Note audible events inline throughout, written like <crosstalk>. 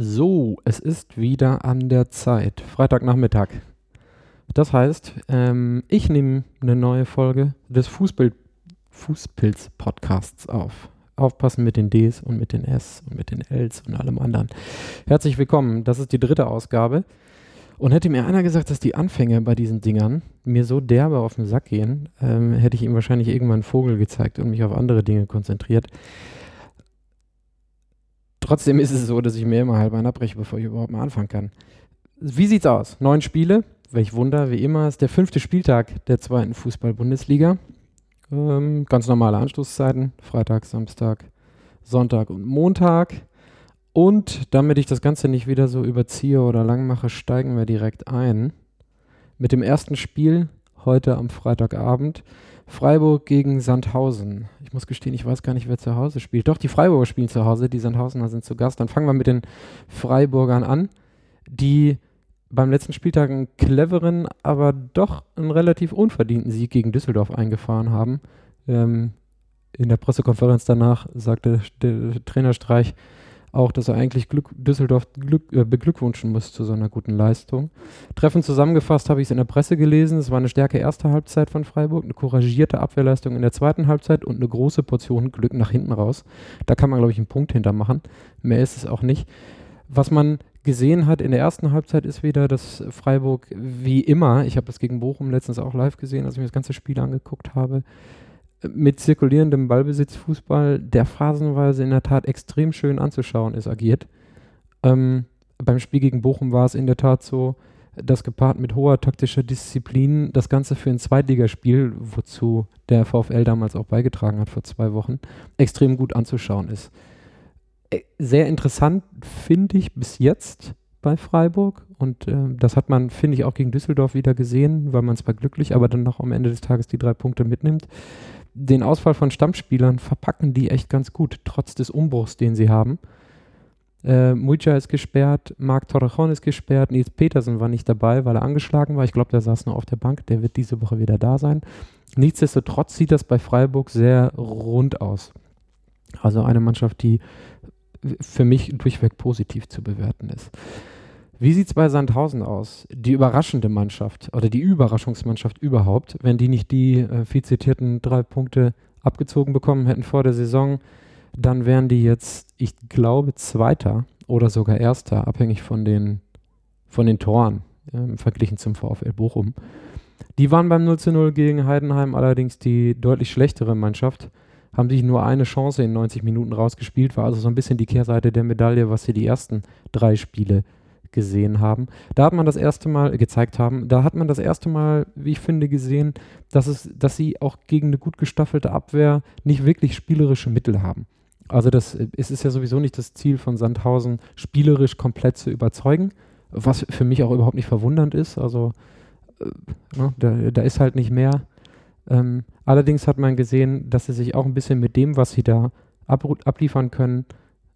So, es ist wieder an der Zeit. Freitagnachmittag. Das heißt, ähm, ich nehme eine neue Folge des Fußbild Fußpilz-Podcasts auf. Aufpassen mit den Ds und mit den S und mit den Ls und allem anderen. Herzlich willkommen. Das ist die dritte Ausgabe. Und hätte mir einer gesagt, dass die Anfänge bei diesen Dingern mir so derbe auf den Sack gehen, ähm, hätte ich ihm wahrscheinlich irgendwann einen Vogel gezeigt und mich auf andere Dinge konzentriert. Trotzdem ist es so, dass ich mir immer halb einen abbreche, bevor ich überhaupt mal anfangen kann. Wie sieht's aus? Neun Spiele. Welch Wunder, wie immer, ist der fünfte Spieltag der zweiten Fußball-Bundesliga. Ähm, ganz normale Anstoßzeiten. Freitag, Samstag, Sonntag und Montag. Und damit ich das Ganze nicht wieder so überziehe oder lang mache, steigen wir direkt ein. Mit dem ersten Spiel heute am Freitagabend Freiburg gegen Sandhausen. Ich muss gestehen, ich weiß gar nicht, wer zu Hause spielt. Doch, die Freiburger spielen zu Hause, die Sandhausener sind zu Gast. Dann fangen wir mit den Freiburgern an, die beim letzten Spieltag einen cleveren, aber doch einen relativ unverdienten Sieg gegen Düsseldorf eingefahren haben. Ähm, in der Pressekonferenz danach sagte der Trainerstreich, auch, dass er eigentlich Glück, Düsseldorf Glück, äh, beglückwünschen muss zu so einer guten Leistung. Treffen zusammengefasst habe ich es in der Presse gelesen. Es war eine stärke erste Halbzeit von Freiburg, eine couragierte Abwehrleistung in der zweiten Halbzeit und eine große Portion Glück nach hinten raus. Da kann man, glaube ich, einen Punkt hintermachen. Mehr ist es auch nicht. Was man gesehen hat in der ersten Halbzeit ist wieder, dass Freiburg wie immer, ich habe das gegen Bochum letztens auch live gesehen, als ich mir das ganze Spiel angeguckt habe, mit zirkulierendem Ballbesitzfußball, der phasenweise in der Tat extrem schön anzuschauen ist, agiert. Ähm, beim Spiel gegen Bochum war es in der Tat so, dass gepaart mit hoher taktischer Disziplin das Ganze für ein Zweitligaspiel, wozu der VfL damals auch beigetragen hat vor zwei Wochen, extrem gut anzuschauen ist. Äh, sehr interessant finde ich bis jetzt bei Freiburg und äh, das hat man, finde ich, auch gegen Düsseldorf wieder gesehen, weil man zwar glücklich, aber dann noch am Ende des Tages die drei Punkte mitnimmt den Ausfall von Stammspielern verpacken die echt ganz gut, trotz des Umbruchs, den sie haben. Äh, Muja ist gesperrt, Marc Torrejon ist gesperrt, Nils Petersen war nicht dabei, weil er angeschlagen war. Ich glaube, der saß nur auf der Bank, der wird diese Woche wieder da sein. Nichtsdestotrotz sieht das bei Freiburg sehr rund aus. Also eine Mannschaft, die für mich durchweg positiv zu bewerten ist. Wie sieht es bei Sandhausen aus? Die überraschende Mannschaft oder die Überraschungsmannschaft überhaupt, wenn die nicht die äh, viel zitierten drei Punkte abgezogen bekommen hätten vor der Saison, dann wären die jetzt, ich glaube, Zweiter oder sogar Erster, abhängig von den, von den Toren, äh, verglichen zum VfL Bochum. Die waren beim 0 zu 0 gegen Heidenheim allerdings die deutlich schlechtere Mannschaft, haben sich nur eine Chance in 90 Minuten rausgespielt, war also so ein bisschen die Kehrseite der Medaille, was sie die ersten drei Spiele gesehen haben. Da hat man das erste Mal gezeigt haben, da hat man das erste Mal, wie ich finde, gesehen, dass es, dass sie auch gegen eine gut gestaffelte Abwehr nicht wirklich spielerische Mittel haben. Also das, es ist ja sowieso nicht das Ziel von Sandhausen, spielerisch komplett zu überzeugen, was für mich auch überhaupt nicht verwundernd ist. Also äh, ne, da, da, ist halt nicht mehr. Ähm, allerdings hat man gesehen, dass sie sich auch ein bisschen mit dem, was sie da abliefern können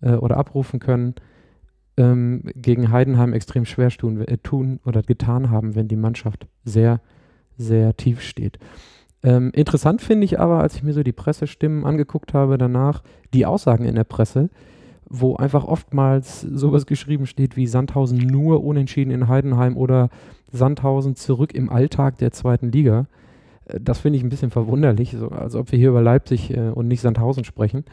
äh, oder abrufen können, ähm, gegen Heidenheim extrem schwer tun, äh, tun oder getan haben, wenn die Mannschaft sehr, sehr tief steht. Ähm, interessant finde ich aber, als ich mir so die Pressestimmen angeguckt habe danach, die Aussagen in der Presse, wo einfach oftmals sowas geschrieben steht wie Sandhausen nur unentschieden in Heidenheim oder Sandhausen zurück im Alltag der zweiten Liga. Das finde ich ein bisschen verwunderlich, so, als ob wir hier über Leipzig äh, und nicht Sandhausen sprechen.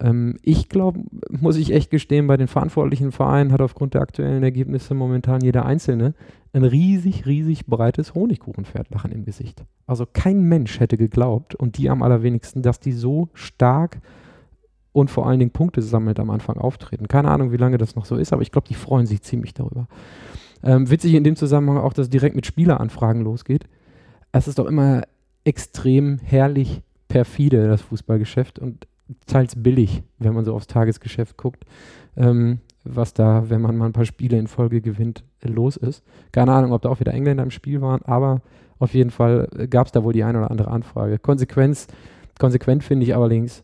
Ähm, ich glaube, muss ich echt gestehen, bei den verantwortlichen Vereinen hat aufgrund der aktuellen Ergebnisse momentan jeder Einzelne ein riesig, riesig breites Honigkuchenpferdlachen im Gesicht. Also kein Mensch hätte geglaubt, und die am allerwenigsten, dass die so stark und vor allen Dingen Punkte sammelt am Anfang auftreten. Keine Ahnung, wie lange das noch so ist, aber ich glaube, die freuen sich ziemlich darüber. Ähm, witzig in dem Zusammenhang auch, dass direkt mit Spieleranfragen losgeht. Es ist doch immer extrem herrlich perfide, das Fußballgeschäft. Und teils billig, wenn man so aufs Tagesgeschäft guckt, ähm, was da, wenn man mal ein paar Spiele in Folge gewinnt, los ist. Keine Ahnung, ob da auch wieder Engländer im Spiel waren, aber auf jeden Fall gab es da wohl die eine oder andere Anfrage. Konsequenz, konsequent finde ich allerdings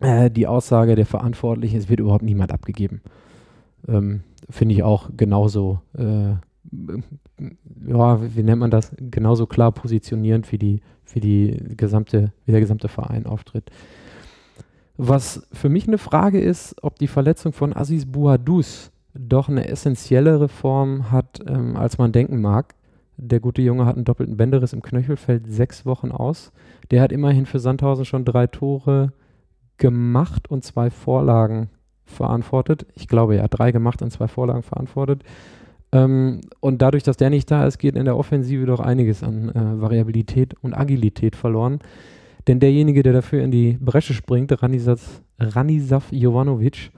äh, die Aussage der Verantwortlichen, es wird überhaupt niemand abgegeben. Ähm, finde ich auch genauso, äh, ja, wie nennt man das, genauso klar positionierend, wie die, wie die gesamte, wie der gesamte Verein auftritt. Was für mich eine Frage ist, ob die Verletzung von Aziz Bouhadouz doch eine essentielle Reform hat, ähm, als man denken mag. Der gute Junge hat einen doppelten Bänderriss im Knöchel, fällt sechs Wochen aus. Der hat immerhin für Sandhausen schon drei Tore gemacht und zwei Vorlagen verantwortet. Ich glaube, ja, drei gemacht und zwei Vorlagen verantwortet. Ähm, und dadurch, dass der nicht da ist, geht in der Offensive doch einiges an äh, Variabilität und Agilität verloren. Denn derjenige, der dafür in die Bresche springt, Ranisas, Ranisaf Jovanovic,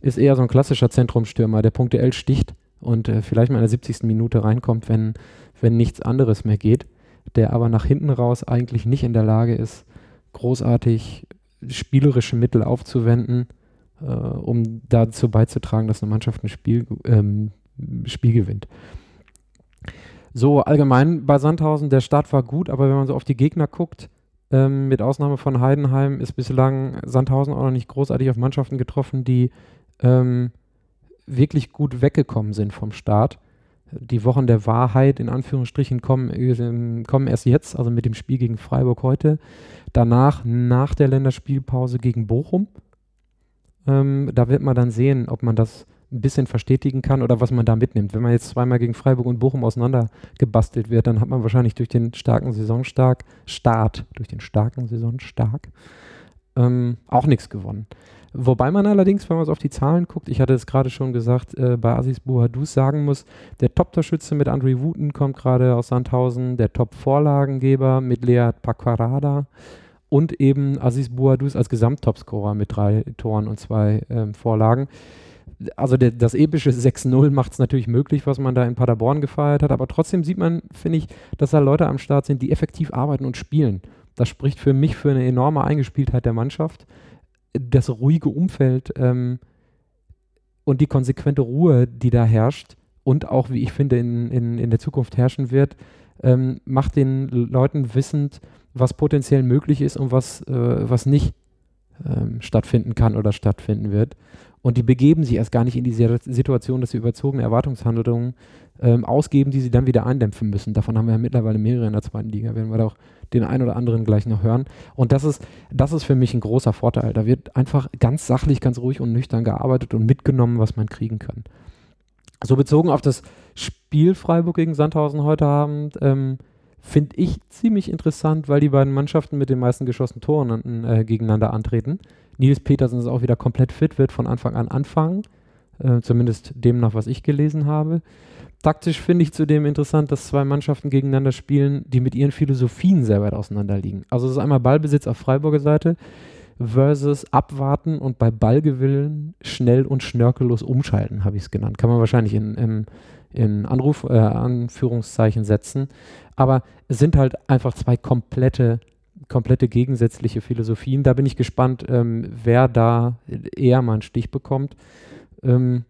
ist eher so ein klassischer Zentrumstürmer, der punktuell sticht und äh, vielleicht mal in der 70. Minute reinkommt, wenn, wenn nichts anderes mehr geht, der aber nach hinten raus eigentlich nicht in der Lage ist, großartig spielerische Mittel aufzuwenden, äh, um dazu beizutragen, dass eine Mannschaft ein Spiel, ähm, Spiel gewinnt. So, allgemein bei Sandhausen, der Start war gut, aber wenn man so auf die Gegner guckt, ähm, mit Ausnahme von Heidenheim ist bislang Sandhausen auch noch nicht großartig auf Mannschaften getroffen, die ähm, wirklich gut weggekommen sind vom Start. Die Wochen der Wahrheit in Anführungsstrichen kommen, äh, kommen erst jetzt, also mit dem Spiel gegen Freiburg heute. Danach, nach der Länderspielpause gegen Bochum. Ähm, da wird man dann sehen, ob man das ein bisschen verstetigen kann oder was man da mitnimmt. Wenn man jetzt zweimal gegen Freiburg und Bochum auseinandergebastelt wird, dann hat man wahrscheinlich durch den starken Saisonstark, Start, durch den starken Saisonstark, ähm, auch nichts gewonnen. Wobei man allerdings, wenn man auf die Zahlen guckt, ich hatte es gerade schon gesagt, äh, bei Asis Buhadus sagen muss, der Top-Torschütze mit Andre Wooten kommt gerade aus Sandhausen, der Top-Vorlagengeber mit Lea Pakwarada und eben Aziz Buhadus als Gesamttopscorer mit drei Toren und zwei ähm, Vorlagen also der, das epische 6-0 macht es natürlich möglich, was man da in Paderborn gefeiert hat, aber trotzdem sieht man, finde ich, dass da Leute am Start sind, die effektiv arbeiten und spielen. Das spricht für mich für eine enorme Eingespieltheit der Mannschaft. Das ruhige Umfeld ähm, und die konsequente Ruhe, die da herrscht und auch, wie ich finde, in, in, in der Zukunft herrschen wird, ähm, macht den Leuten wissend, was potenziell möglich ist und was, äh, was nicht ähm, stattfinden kann oder stattfinden wird. Und die begeben sich erst gar nicht in die Situation, dass sie überzogene Erwartungshandlungen ähm, ausgeben, die sie dann wieder eindämpfen müssen. Davon haben wir ja mittlerweile mehrere in der zweiten Liga, werden wir da auch den einen oder anderen gleich noch hören. Und das ist, das ist für mich ein großer Vorteil. Da wird einfach ganz sachlich, ganz ruhig und nüchtern gearbeitet und mitgenommen, was man kriegen kann. So bezogen auf das Spiel Freiburg gegen Sandhausen heute Abend, ähm, finde ich ziemlich interessant, weil die beiden Mannschaften mit den meisten geschossenen Toren äh, gegeneinander antreten. Nils Petersen ist auch wieder komplett fit, wird von Anfang an anfangen. Äh, zumindest demnach, was ich gelesen habe. Taktisch finde ich zudem interessant, dass zwei Mannschaften gegeneinander spielen, die mit ihren Philosophien sehr weit auseinander liegen. Also es ist einmal Ballbesitz auf Freiburger Seite versus abwarten und bei Ballgewillen schnell und schnörkellos umschalten, habe ich es genannt. Kann man wahrscheinlich in, in, in Anruf, äh, Anführungszeichen setzen. Aber es sind halt einfach zwei komplette komplette gegensätzliche Philosophien. Da bin ich gespannt, ähm, wer da eher mal einen Stich bekommt. Ähm,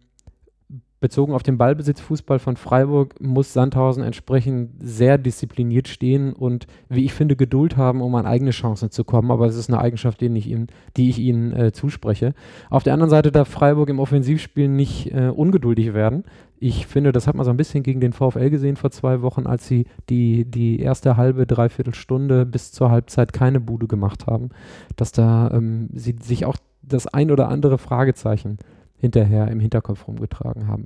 bezogen auf den Ballbesitzfußball von Freiburg muss Sandhausen entsprechend sehr diszipliniert stehen und, wie ich finde, Geduld haben, um an eigene Chancen zu kommen. Aber es ist eine Eigenschaft, die ich ihnen, die ich ihnen äh, zuspreche. Auf der anderen Seite darf Freiburg im Offensivspiel nicht äh, ungeduldig werden. Ich finde, das hat man so ein bisschen gegen den VfL gesehen vor zwei Wochen, als sie die, die erste halbe, dreiviertel Stunde bis zur Halbzeit keine Bude gemacht haben, dass da ähm, sie sich auch das ein oder andere Fragezeichen hinterher im Hinterkopf rumgetragen haben.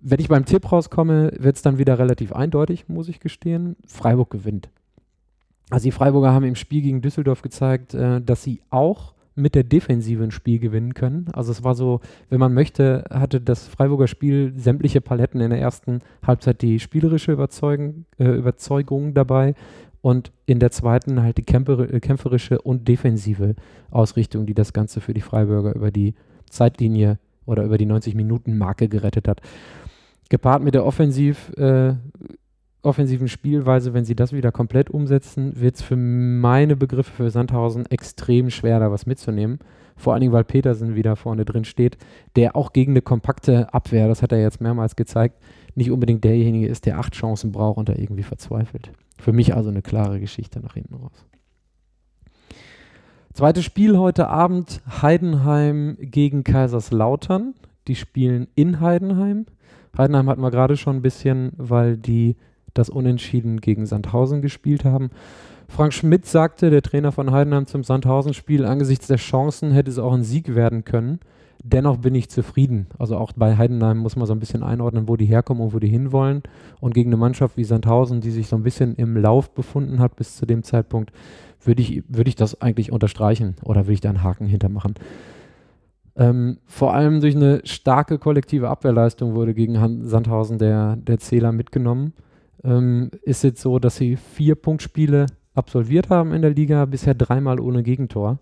Wenn ich beim Tipp rauskomme, wird es dann wieder relativ eindeutig, muss ich gestehen. Freiburg gewinnt. Also die Freiburger haben im Spiel gegen Düsseldorf gezeigt, äh, dass sie auch mit der Defensive ein Spiel gewinnen können. Also es war so, wenn man möchte, hatte das Freiburger Spiel sämtliche Paletten in der ersten Halbzeit die spielerische Überzeugung, äh, Überzeugung dabei und in der zweiten halt die kämpferische und defensive Ausrichtung, die das Ganze für die Freiburger über die Zeitlinie oder über die 90-Minuten-Marke gerettet hat. Gepaart mit der Offensiv, äh, offensiven Spielweise, wenn sie das wieder komplett umsetzen, wird es für meine Begriffe für Sandhausen extrem schwer, da was mitzunehmen. Vor allen Dingen, weil Petersen wieder vorne drin steht, der auch gegen eine kompakte Abwehr, das hat er jetzt mehrmals gezeigt, nicht unbedingt derjenige ist, der acht Chancen braucht und da irgendwie verzweifelt. Für mich also eine klare Geschichte nach hinten raus. Zweites Spiel heute Abend, Heidenheim gegen Kaiserslautern. Die spielen in Heidenheim. Heidenheim hatten wir gerade schon ein bisschen, weil die das Unentschieden gegen Sandhausen gespielt haben. Frank Schmidt sagte, der Trainer von Heidenheim zum Sandhausen-Spiel, angesichts der Chancen hätte es auch ein Sieg werden können. Dennoch bin ich zufrieden. Also auch bei Heidenheim muss man so ein bisschen einordnen, wo die herkommen und wo die hinwollen. Und gegen eine Mannschaft wie Sandhausen, die sich so ein bisschen im Lauf befunden hat bis zu dem Zeitpunkt, würde ich, würd ich das eigentlich unterstreichen oder würde ich da einen Haken hintermachen. Ähm, vor allem durch eine starke kollektive Abwehrleistung wurde gegen Han Sandhausen der, der Zähler mitgenommen. Ähm, ist jetzt so, dass sie vier Punktspiele absolviert haben in der Liga, bisher dreimal ohne Gegentor.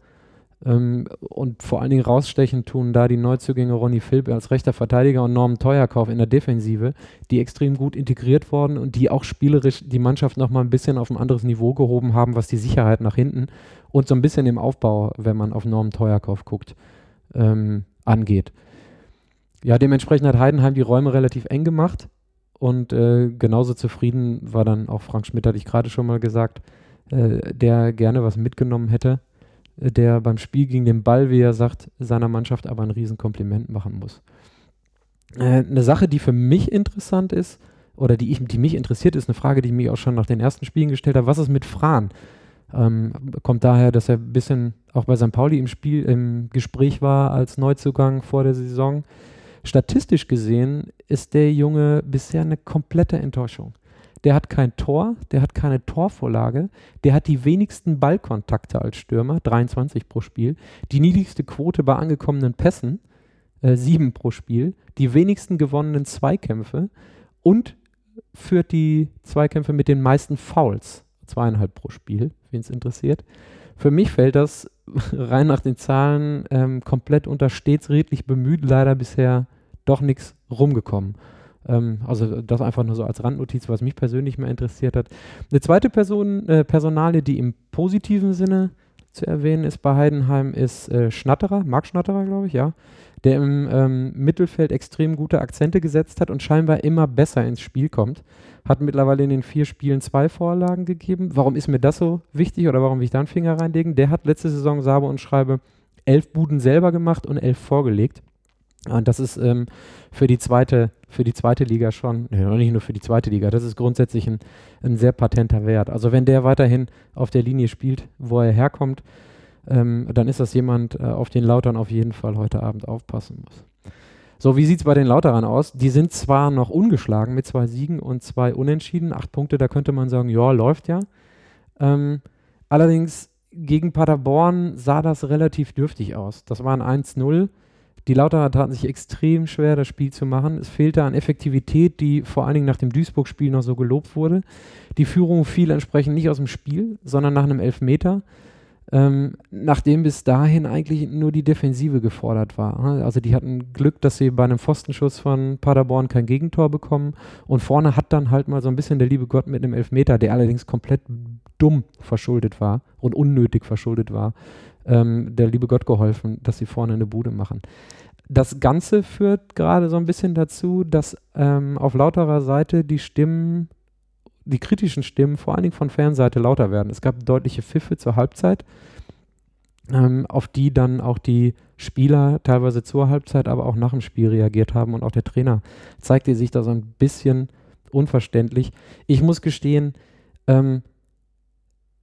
Ähm, und vor allen Dingen rausstechen tun da die Neuzugänge Ronny Philipp als rechter Verteidiger und Norman Teuerkauf in der Defensive, die extrem gut integriert worden und die auch spielerisch die Mannschaft nochmal ein bisschen auf ein anderes Niveau gehoben haben, was die Sicherheit nach hinten und so ein bisschen im Aufbau, wenn man auf Norman Teuerkauf guckt, ähm, angeht. Ja, dementsprechend hat Heidenheim die Räume relativ eng gemacht und äh, genauso zufrieden war dann auch Frank Schmidt, hatte ich gerade schon mal gesagt, äh, der gerne was mitgenommen hätte der beim Spiel gegen den Ball, wie er sagt, seiner Mannschaft aber ein Riesenkompliment machen muss. Äh, eine Sache, die für mich interessant ist, oder die, ich, die mich interessiert, ist eine Frage, die ich mir auch schon nach den ersten Spielen gestellt habe. Was ist mit Fran? Ähm, kommt daher, dass er ein bisschen auch bei St. Pauli im Spiel, im Gespräch war als Neuzugang vor der Saison. Statistisch gesehen ist der Junge bisher eine komplette Enttäuschung der hat kein Tor, der hat keine Torvorlage, der hat die wenigsten Ballkontakte als Stürmer, 23 pro Spiel, die niedrigste Quote bei angekommenen Pässen, äh, 7 pro Spiel, die wenigsten gewonnenen Zweikämpfe und führt die Zweikämpfe mit den meisten Fouls, zweieinhalb pro Spiel, wen es interessiert. Für mich fällt das <laughs> rein nach den Zahlen ähm, komplett unter stets redlich bemüht, leider bisher doch nichts rumgekommen. Ähm, also das einfach nur so als Randnotiz, was mich persönlich mehr interessiert hat. Eine zweite Person, äh, Personale, die im positiven Sinne zu erwähnen ist bei Heidenheim, ist äh, Schnatterer, Marc Schnatterer, glaube ich, ja, der im ähm, Mittelfeld extrem gute Akzente gesetzt hat und scheinbar immer besser ins Spiel kommt. Hat mittlerweile in den vier Spielen zwei Vorlagen gegeben. Warum ist mir das so wichtig oder warum will ich da einen Finger reinlegen? Der hat letzte Saison, sage und schreibe, elf Buden selber gemacht und elf vorgelegt. Und das ist ähm, für die zweite, für die zweite Liga schon, nee, nicht nur für die zweite Liga, das ist grundsätzlich ein, ein sehr patenter Wert. Also wenn der weiterhin auf der Linie spielt, wo er herkommt, ähm, dann ist das jemand, äh, auf den Lautern auf jeden Fall heute Abend aufpassen muss. So, wie sieht es bei den Lauterern aus? Die sind zwar noch ungeschlagen mit zwei Siegen und zwei Unentschieden, acht Punkte, da könnte man sagen, ja, läuft ja. Ähm, allerdings gegen Paderborn sah das relativ dürftig aus. Das war ein 1-0 die Lauterer taten sich extrem schwer, das Spiel zu machen. Es fehlte an Effektivität, die vor allen Dingen nach dem Duisburg-Spiel noch so gelobt wurde. Die Führung fiel entsprechend nicht aus dem Spiel, sondern nach einem Elfmeter, ähm, nachdem bis dahin eigentlich nur die Defensive gefordert war. Also die hatten Glück, dass sie bei einem Pfostenschuss von Paderborn kein Gegentor bekommen. Und vorne hat dann halt mal so ein bisschen der liebe Gott mit einem Elfmeter, der allerdings komplett dumm verschuldet war und unnötig verschuldet war, ähm, der liebe Gott geholfen, dass sie vorne eine Bude machen. Das Ganze führt gerade so ein bisschen dazu, dass ähm, auf lauterer Seite die Stimmen, die kritischen Stimmen, vor allen Dingen von Fanseite lauter werden. Es gab deutliche Pfiffe zur Halbzeit, ähm, auf die dann auch die Spieler teilweise zur Halbzeit, aber auch nach dem Spiel reagiert haben und auch der Trainer zeigte sich da so ein bisschen unverständlich. Ich muss gestehen, ähm,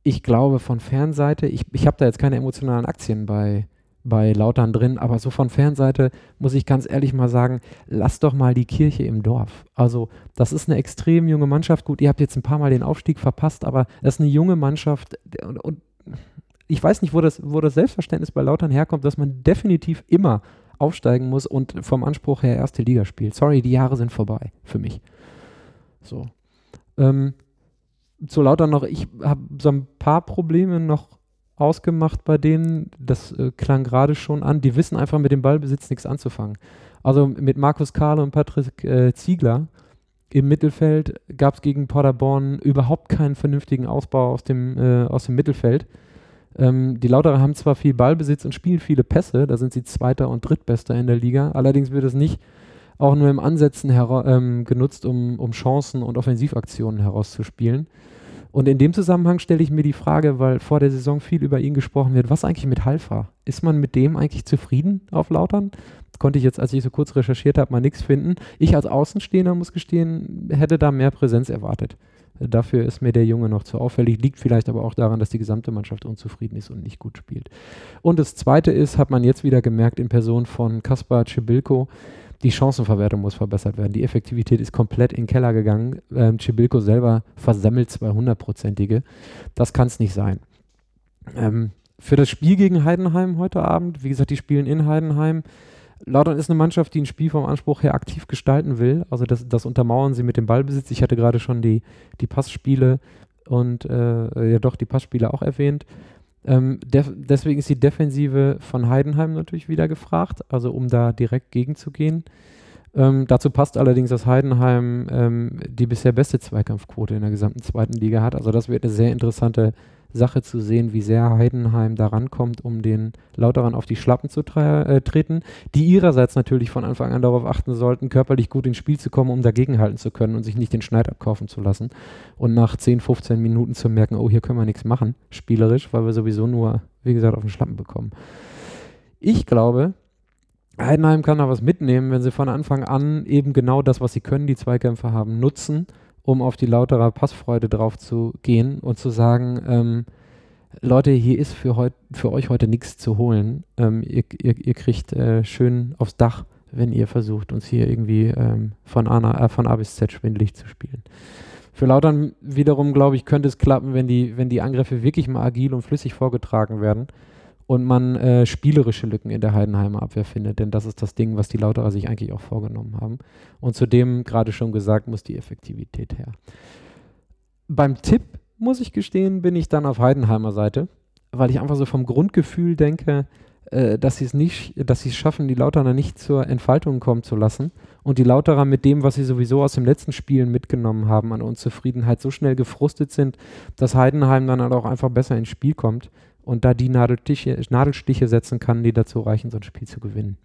ich glaube von Fernseite, ich, ich habe da jetzt keine emotionalen Aktien bei, bei Lautern drin, aber so von Fernseite muss ich ganz ehrlich mal sagen, lasst doch mal die Kirche im Dorf. Also das ist eine extrem junge Mannschaft. Gut, ihr habt jetzt ein paar Mal den Aufstieg verpasst, aber das ist eine junge Mannschaft und, und ich weiß nicht, wo das, wo das Selbstverständnis bei Lautern herkommt, dass man definitiv immer aufsteigen muss und vom Anspruch her erste Liga spielt. Sorry, die Jahre sind vorbei für mich. So. Ähm, zu lauter noch, ich habe so ein paar Probleme noch ausgemacht bei denen, das äh, klang gerade schon an, die wissen einfach mit dem Ballbesitz nichts anzufangen. Also mit Markus Kahle und Patrick äh, Ziegler im Mittelfeld gab es gegen Paderborn überhaupt keinen vernünftigen Ausbau aus dem, äh, aus dem Mittelfeld. Ähm, die Lauterer haben zwar viel Ballbesitz und spielen viele Pässe, da sind sie Zweiter und Drittbester in der Liga, allerdings wird es nicht auch nur im Ansätzen ähm, genutzt, um, um Chancen und Offensivaktionen herauszuspielen. Und in dem Zusammenhang stelle ich mir die Frage, weil vor der Saison viel über ihn gesprochen wird, was eigentlich mit Halfa? Ist man mit dem eigentlich zufrieden auf Lautern? konnte ich jetzt, als ich so kurz recherchiert habe, mal nichts finden. Ich als Außenstehender muss gestehen, hätte da mehr Präsenz erwartet. Dafür ist mir der Junge noch zu auffällig, liegt vielleicht aber auch daran, dass die gesamte Mannschaft unzufrieden ist und nicht gut spielt. Und das Zweite ist, hat man jetzt wieder gemerkt in Person von Kaspar Cibilko, die Chancenverwertung muss verbessert werden. Die Effektivität ist komplett in den Keller gegangen. Ähm, Cibilko selber versammelt 200-prozentige. Das kann es nicht sein. Ähm, für das Spiel gegen Heidenheim heute Abend, wie gesagt, die spielen in Heidenheim. Lautern ist eine Mannschaft, die ein Spiel vom Anspruch her aktiv gestalten will. Also das, das untermauern sie mit dem Ballbesitz. Ich hatte gerade schon die, die Passspiele und äh, ja doch die Passspiele auch erwähnt. Ähm, deswegen ist die Defensive von Heidenheim natürlich wieder gefragt, also um da direkt gegenzugehen. Ähm, dazu passt allerdings, dass Heidenheim ähm, die bisher beste Zweikampfquote in der gesamten zweiten Liga hat. Also das wird eine sehr interessante Sache zu sehen, wie sehr Heidenheim da rankommt, um den Lauterern auf die Schlappen zu äh, treten, die ihrerseits natürlich von Anfang an darauf achten sollten, körperlich gut ins Spiel zu kommen, um dagegenhalten zu können und sich nicht den Schneid abkaufen zu lassen und nach 10, 15 Minuten zu merken, oh, hier können wir nichts machen, spielerisch, weil wir sowieso nur, wie gesagt, auf den Schlappen bekommen. Ich glaube, Heidenheim kann da was mitnehmen, wenn sie von Anfang an eben genau das, was sie können, die Zweikämpfe haben, nutzen um auf die lautere Passfreude drauf zu gehen und zu sagen, ähm, Leute, hier ist für, heut, für euch heute nichts zu holen. Ähm, ihr, ihr, ihr, kriegt äh, schön aufs Dach, wenn ihr versucht, uns hier irgendwie ähm, von, A, äh, von A bis Z schwindelig zu spielen. Für Lautern wiederum, glaube ich, könnte es klappen, wenn die, wenn die Angriffe wirklich mal agil und flüssig vorgetragen werden und man äh, spielerische Lücken in der Heidenheimer Abwehr findet, denn das ist das Ding, was die Lauterer sich eigentlich auch vorgenommen haben. Und zudem, gerade schon gesagt, muss die Effektivität her. Beim Tipp, muss ich gestehen, bin ich dann auf Heidenheimer Seite, weil ich einfach so vom Grundgefühl denke, äh, dass sie es nicht, dass sie es schaffen, die Lauterer nicht zur Entfaltung kommen zu lassen und die Lauterer mit dem, was sie sowieso aus dem letzten Spielen mitgenommen haben, an Unzufriedenheit so schnell gefrustet sind, dass Heidenheim dann halt auch einfach besser ins Spiel kommt und da die Nadelstiche, Nadelstiche setzen kann, die dazu reichen, so ein Spiel zu gewinnen.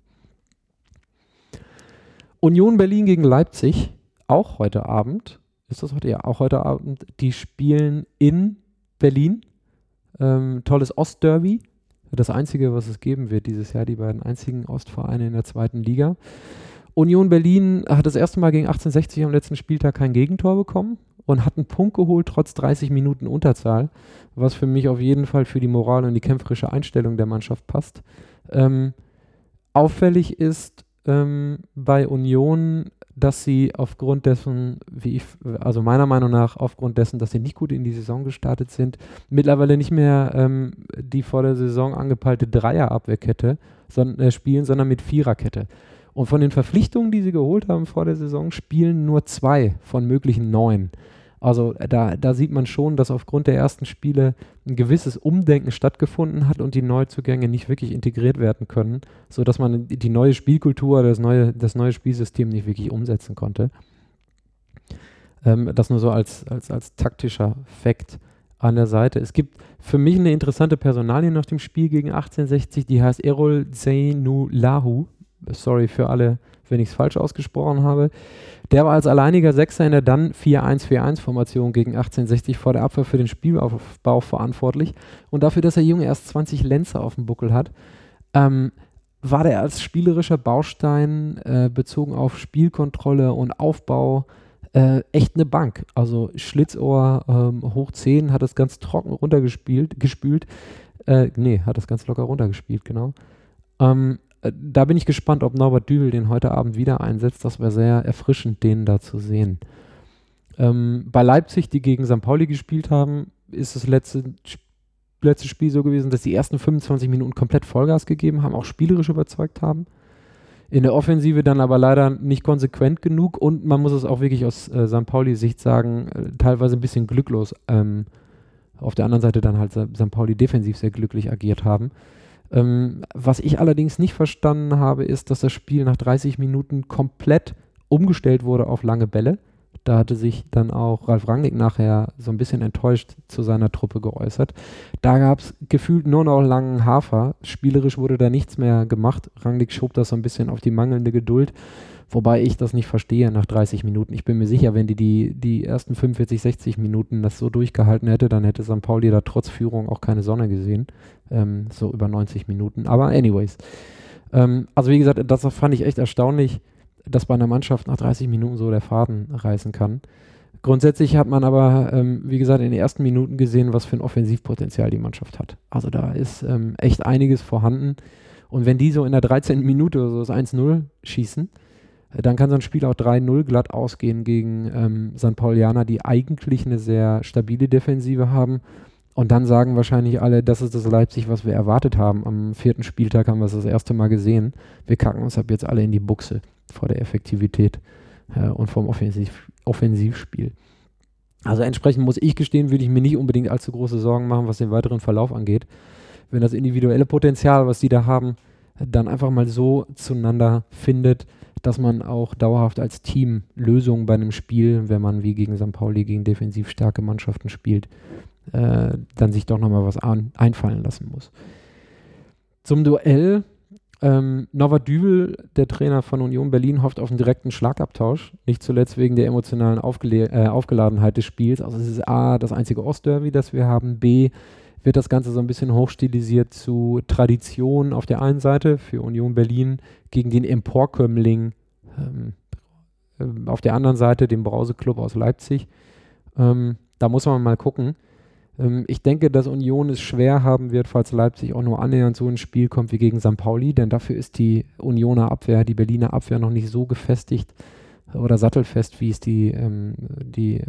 Union Berlin gegen Leipzig, auch heute Abend. Ist das heute? Ja, auch heute Abend. Die spielen in Berlin. Ähm, tolles Ostderby. Das einzige, was es geben wird dieses Jahr, die beiden einzigen Ostvereine in der zweiten Liga. Union Berlin hat das erste Mal gegen 1860 am letzten Spieltag kein Gegentor bekommen und hat einen Punkt geholt, trotz 30 Minuten Unterzahl, was für mich auf jeden Fall für die Moral und die kämpferische Einstellung der Mannschaft passt. Ähm, auffällig ist ähm, bei Union, dass sie aufgrund dessen, wie ich, also meiner Meinung nach, aufgrund dessen, dass sie nicht gut in die Saison gestartet sind, mittlerweile nicht mehr ähm, die vor der Saison angepeilte Dreierabwehrkette son äh, spielen, sondern mit Viererkette. Und von den Verpflichtungen, die sie geholt haben vor der Saison, spielen nur zwei von möglichen neun. Also äh, da, da sieht man schon, dass aufgrund der ersten Spiele ein gewisses Umdenken stattgefunden hat und die Neuzugänge nicht wirklich integriert werden können, sodass man die neue Spielkultur, das neue, das neue Spielsystem nicht wirklich umsetzen konnte. Ähm, das nur so als, als, als taktischer Fakt an der Seite. Es gibt für mich eine interessante Personalie nach dem Spiel gegen 1860, die heißt Erol Zainulahu. Sorry für alle wenn ich es falsch ausgesprochen habe. Der war als alleiniger Sechser in der dann 4-1-4-1-Formation gegen 1860 vor der Abwehr für den Spielaufbau verantwortlich. Und dafür, dass der Junge erst 20 Lenzer auf dem Buckel hat, ähm, war der als spielerischer Baustein äh, bezogen auf Spielkontrolle und Aufbau äh, echt eine Bank. Also Schlitzohr ähm, hoch 10 hat das ganz trocken runtergespielt, gespült. Äh, nee, hat das ganz locker runtergespielt, genau. Ähm, äh, da bin ich gespannt, ob Norbert Dübel den heute Abend wieder einsetzt. Das wäre sehr erfrischend, den da zu sehen. Ähm, bei Leipzig, die gegen St. Pauli gespielt haben, ist das letzte, letzte Spiel so gewesen, dass die ersten 25 Minuten komplett Vollgas gegeben haben, auch spielerisch überzeugt haben. In der Offensive dann aber leider nicht konsequent genug und man muss es auch wirklich aus äh, St. Pauli-Sicht sagen, äh, teilweise ein bisschen glücklos. Ähm, auf der anderen Seite dann halt St. Pauli defensiv sehr glücklich agiert haben. Ähm, was ich allerdings nicht verstanden habe, ist, dass das Spiel nach 30 Minuten komplett umgestellt wurde auf lange Bälle. Da hatte sich dann auch Ralf Rangnick nachher so ein bisschen enttäuscht zu seiner Truppe geäußert. Da gab es gefühlt nur noch langen Hafer. Spielerisch wurde da nichts mehr gemacht. Rangnick schob das so ein bisschen auf die mangelnde Geduld. Wobei ich das nicht verstehe nach 30 Minuten. Ich bin mir sicher, wenn die, die die ersten 45, 60 Minuten das so durchgehalten hätte, dann hätte St. Pauli da trotz Führung auch keine Sonne gesehen. Ähm, so über 90 Minuten. Aber anyways. Ähm, also wie gesagt, das fand ich echt erstaunlich, dass bei einer Mannschaft nach 30 Minuten so der Faden reißen kann. Grundsätzlich hat man aber, ähm, wie gesagt, in den ersten Minuten gesehen, was für ein Offensivpotenzial die Mannschaft hat. Also da ist ähm, echt einiges vorhanden. Und wenn die so in der 13. Minute so das 1-0 schießen, dann kann so ein Spiel auch 3-0 glatt ausgehen gegen ähm, St. Paulianer, die eigentlich eine sehr stabile Defensive haben. Und dann sagen wahrscheinlich alle, das ist das Leipzig, was wir erwartet haben. Am vierten Spieltag haben wir es das erste Mal gesehen. Wir kacken uns ab jetzt alle in die Buchse vor der Effektivität äh, und vom Offensiv Offensivspiel. Also entsprechend muss ich gestehen, würde ich mir nicht unbedingt allzu große Sorgen machen, was den weiteren Verlauf angeht. Wenn das individuelle Potenzial, was die da haben, dann einfach mal so zueinander findet, dass man auch dauerhaft als Team Lösungen bei einem Spiel, wenn man wie gegen St. Pauli gegen defensiv starke Mannschaften spielt, äh, dann sich doch nochmal was an, einfallen lassen muss. Zum Duell ähm, Nova Dübel, der Trainer von Union Berlin, hofft auf einen direkten Schlagabtausch. Nicht zuletzt wegen der emotionalen äh, Aufgeladenheit des Spiels. Also es ist A, das einzige Ostderby, das wir haben. B, wird das Ganze so ein bisschen hochstilisiert zu Tradition auf der einen Seite für Union Berlin gegen den Emporkömmling ähm, äh, auf der anderen Seite, den Brause-Club aus Leipzig. Ähm, da muss man mal gucken. Ähm, ich denke, dass Union es schwer haben wird, falls Leipzig auch nur annähernd so ins Spiel kommt wie gegen St. Pauli, denn dafür ist die Unioner Abwehr, die Berliner Abwehr noch nicht so gefestigt oder sattelfest, wie es die, ähm, die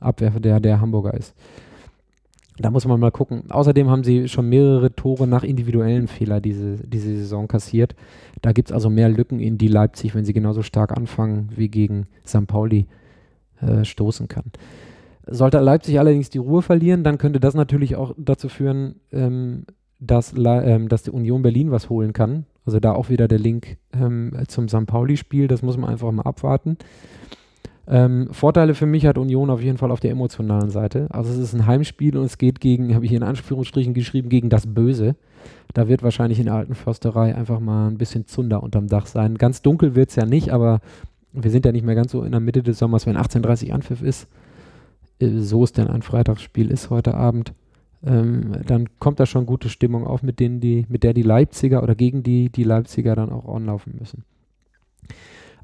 Abwehr der, der Hamburger ist. Da muss man mal gucken. Außerdem haben sie schon mehrere Tore nach individuellen Fehlern diese, diese Saison kassiert. Da gibt es also mehr Lücken, in die Leipzig, wenn sie genauso stark anfangen wie gegen St. Pauli, äh, stoßen kann. Sollte Leipzig allerdings die Ruhe verlieren, dann könnte das natürlich auch dazu führen, ähm, dass, ähm, dass die Union Berlin was holen kann. Also da auch wieder der Link ähm, zum St. Pauli-Spiel, das muss man einfach mal abwarten. Ähm, Vorteile für mich hat Union auf jeden Fall auf der emotionalen Seite. Also es ist ein Heimspiel und es geht gegen, habe ich hier in Anführungsstrichen geschrieben, gegen das Böse. Da wird wahrscheinlich in der alten Försterei einfach mal ein bisschen Zunder unterm Dach sein. Ganz dunkel wird es ja nicht, aber wir sind ja nicht mehr ganz so in der Mitte des Sommers, wenn 18.30 Anpfiff ist so es denn ein Freitagsspiel ist heute Abend, ähm, dann kommt da schon gute Stimmung auf, mit denen die, mit der die Leipziger oder gegen die die Leipziger dann auch anlaufen müssen.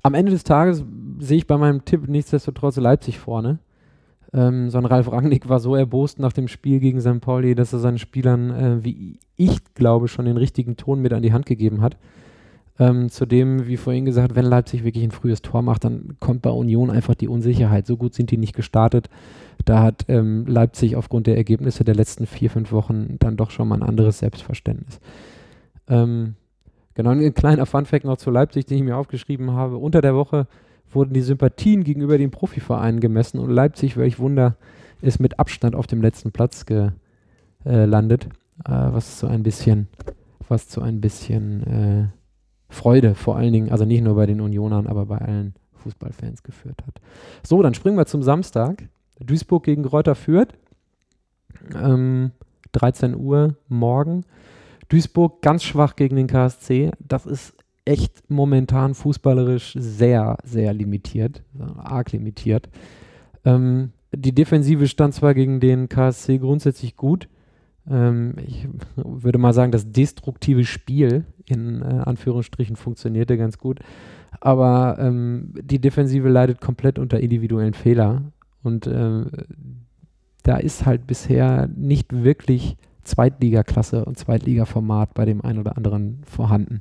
Am Ende des Tages sehe ich bei meinem Tipp nichtsdestotrotz Leipzig vorne. Ähm, so ein Ralf Rangnick war so erbost nach dem Spiel gegen St. Pauli, dass er seinen Spielern, äh, wie ich glaube, schon den richtigen Ton mit an die Hand gegeben hat. Ähm, zudem, wie vorhin gesagt, wenn Leipzig wirklich ein frühes Tor macht, dann kommt bei Union einfach die Unsicherheit. So gut sind die nicht gestartet. Da hat ähm, Leipzig aufgrund der Ergebnisse der letzten vier, fünf Wochen dann doch schon mal ein anderes Selbstverständnis. Ähm, genau, ein kleiner Funfact noch zu Leipzig, den ich mir aufgeschrieben habe. Unter der Woche wurden die Sympathien gegenüber den Profivereinen gemessen und Leipzig, welch Wunder, ist mit Abstand auf dem letzten Platz gelandet, äh, äh, was so ein bisschen, was zu ein bisschen äh, Freude vor allen Dingen, also nicht nur bei den Unionern, aber bei allen Fußballfans geführt hat. So, dann springen wir zum Samstag. Duisburg gegen Kräuter führt. Ähm, 13 Uhr morgen. Duisburg ganz schwach gegen den KSC. Das ist echt momentan fußballerisch sehr, sehr limitiert, arg limitiert. Ähm, die Defensive stand zwar gegen den KSC grundsätzlich gut, ähm, ich würde mal sagen, das destruktive Spiel in äh, Anführungsstrichen funktionierte ganz gut. Aber ähm, die Defensive leidet komplett unter individuellen Fehler. Und äh, da ist halt bisher nicht wirklich Zweitligaklasse und Zweitligaformat bei dem einen oder anderen vorhanden.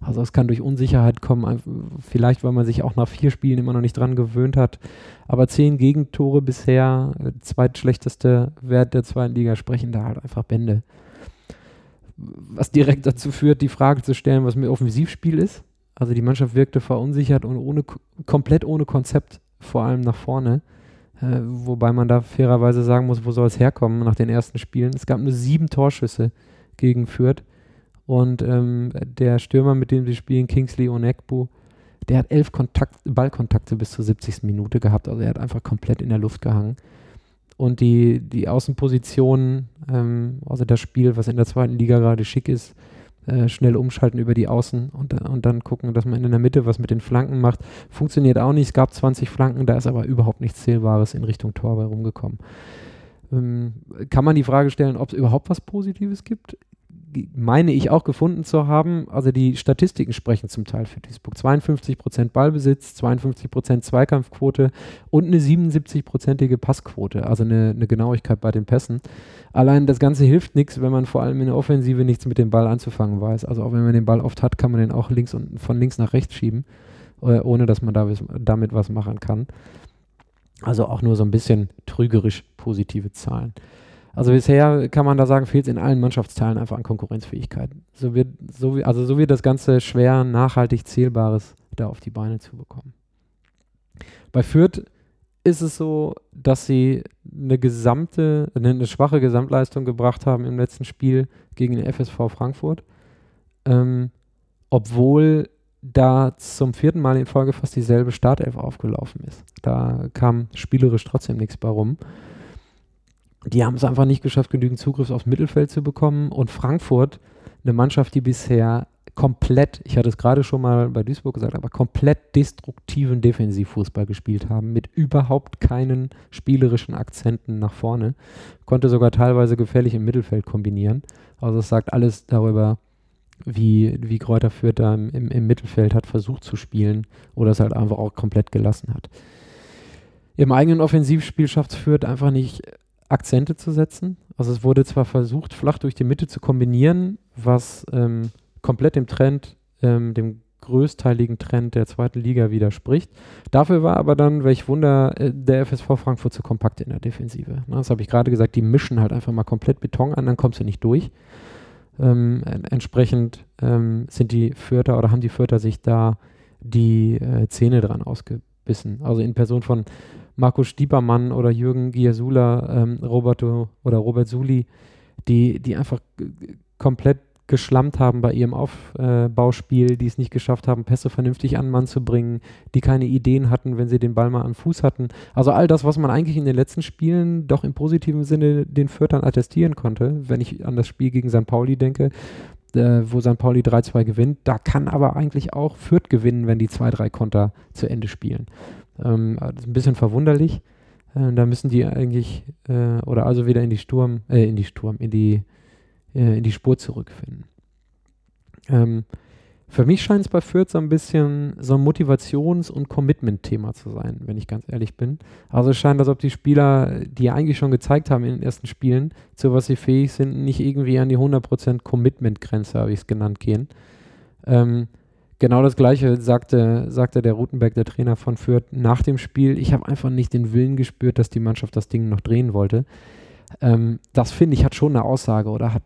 Also es kann durch Unsicherheit kommen, vielleicht weil man sich auch nach vier Spielen immer noch nicht dran gewöhnt hat. Aber zehn Gegentore bisher, äh, zweitschlechteste Wert der zweiten Liga, sprechen da halt einfach Bände. Was direkt dazu führt, die Frage zu stellen, was mit Offensivspiel ist. Also die Mannschaft wirkte verunsichert und ohne, komplett ohne Konzept, vor allem nach vorne. Äh, wobei man da fairerweise sagen muss, wo soll es herkommen nach den ersten Spielen. Es gab nur sieben Torschüsse gegen Fürth und ähm, der Stürmer, mit dem sie spielen, Kingsley Onekbu, der hat elf Kontakt, Ballkontakte bis zur 70. Minute gehabt. Also er hat einfach komplett in der Luft gehangen. Und die, die Außenpositionen, ähm, also das Spiel, was in der zweiten Liga gerade schick ist, äh, schnell umschalten über die Außen und, und dann gucken, dass man in der Mitte was mit den Flanken macht. Funktioniert auch nicht. Es gab 20 Flanken, da ist aber überhaupt nichts Zählbares in Richtung Tor rumgekommen. Ähm, kann man die Frage stellen, ob es überhaupt was Positives gibt? Meine ich auch gefunden zu haben. Also die Statistiken sprechen zum Teil für Duisburg. 52% Ballbesitz, 52% Zweikampfquote und eine 77%ige Passquote, also eine, eine Genauigkeit bei den Pässen. Allein das Ganze hilft nichts, wenn man vor allem in der Offensive nichts mit dem Ball anzufangen weiß. Also auch wenn man den Ball oft hat, kann man den auch links und von links nach rechts schieben, äh, ohne dass man da, damit was machen kann. Also auch nur so ein bisschen trügerisch positive Zahlen. Also bisher kann man da sagen, fehlt es in allen Mannschaftsteilen einfach an Konkurrenzfähigkeit. So wird, so also so wird das Ganze schwer, nachhaltig Zählbares da auf die Beine zu bekommen. Bei Fürth ist es so, dass sie eine gesamte, eine, schwache Gesamtleistung gebracht haben im letzten Spiel gegen den FSV Frankfurt. Ähm, obwohl da zum vierten Mal in Folge fast dieselbe Startelf aufgelaufen ist. Da kam spielerisch trotzdem nichts bei rum. Die haben es einfach nicht geschafft, genügend Zugriff aufs Mittelfeld zu bekommen. Und Frankfurt, eine Mannschaft, die bisher komplett, ich hatte es gerade schon mal bei Duisburg gesagt, aber komplett destruktiven Defensivfußball gespielt haben, mit überhaupt keinen spielerischen Akzenten nach vorne, konnte sogar teilweise gefährlich im Mittelfeld kombinieren. Also es sagt alles darüber, wie, wie Kräuter Fürth da im, im, Mittelfeld hat versucht zu spielen oder es halt einfach auch komplett gelassen hat. Im eigenen Offensivspiel schafft es Fürth einfach nicht Akzente zu setzen. Also es wurde zwar versucht, flach durch die Mitte zu kombinieren, was ähm, komplett dem Trend, ähm, dem größteiligen Trend der zweiten Liga widerspricht. Dafür war aber dann, welch Wunder, äh, der FSV Frankfurt zu kompakt in der Defensive. Das habe ich gerade gesagt, die mischen halt einfach mal komplett Beton an, dann kommst du nicht durch. Ähm, entsprechend ähm, sind die Fürther oder haben die Fürther sich da die äh, Zähne dran ausgebissen. Also in Person von Marco Stiepermann oder Jürgen Giasula, ähm, Roberto oder Robert Suli, die, die einfach komplett geschlammt haben bei ihrem Aufbauspiel, die es nicht geschafft haben, Pässe vernünftig an den Mann zu bringen, die keine Ideen hatten, wenn sie den Ball mal am Fuß hatten. Also all das, was man eigentlich in den letzten Spielen doch im positiven Sinne den Fürtern attestieren konnte, wenn ich an das Spiel gegen St. Pauli denke, äh, wo St. Pauli 3-2 gewinnt, da kann aber eigentlich auch Fürth gewinnen, wenn die 2-3 Konter zu Ende spielen. Ähm, das ist ein bisschen verwunderlich. Äh, da müssen die eigentlich, äh, oder also wieder in die Sturm, äh, in die Sturm, in die äh, in die Spur zurückfinden. Ähm, für mich scheint es bei Fürth so ein bisschen so ein Motivations- und Commitment-Thema zu sein, wenn ich ganz ehrlich bin. Also es scheint, als ob die Spieler, die eigentlich schon gezeigt haben in den ersten Spielen, zu was sie fähig sind, nicht irgendwie an die 100% Commitment-Grenze, habe ich es genannt, gehen. Ähm, genau das Gleiche sagte, sagte der Rutenberg, der Trainer von Fürth, nach dem Spiel. Ich habe einfach nicht den Willen gespürt, dass die Mannschaft das Ding noch drehen wollte. Ähm, das finde ich hat schon eine Aussage oder hat,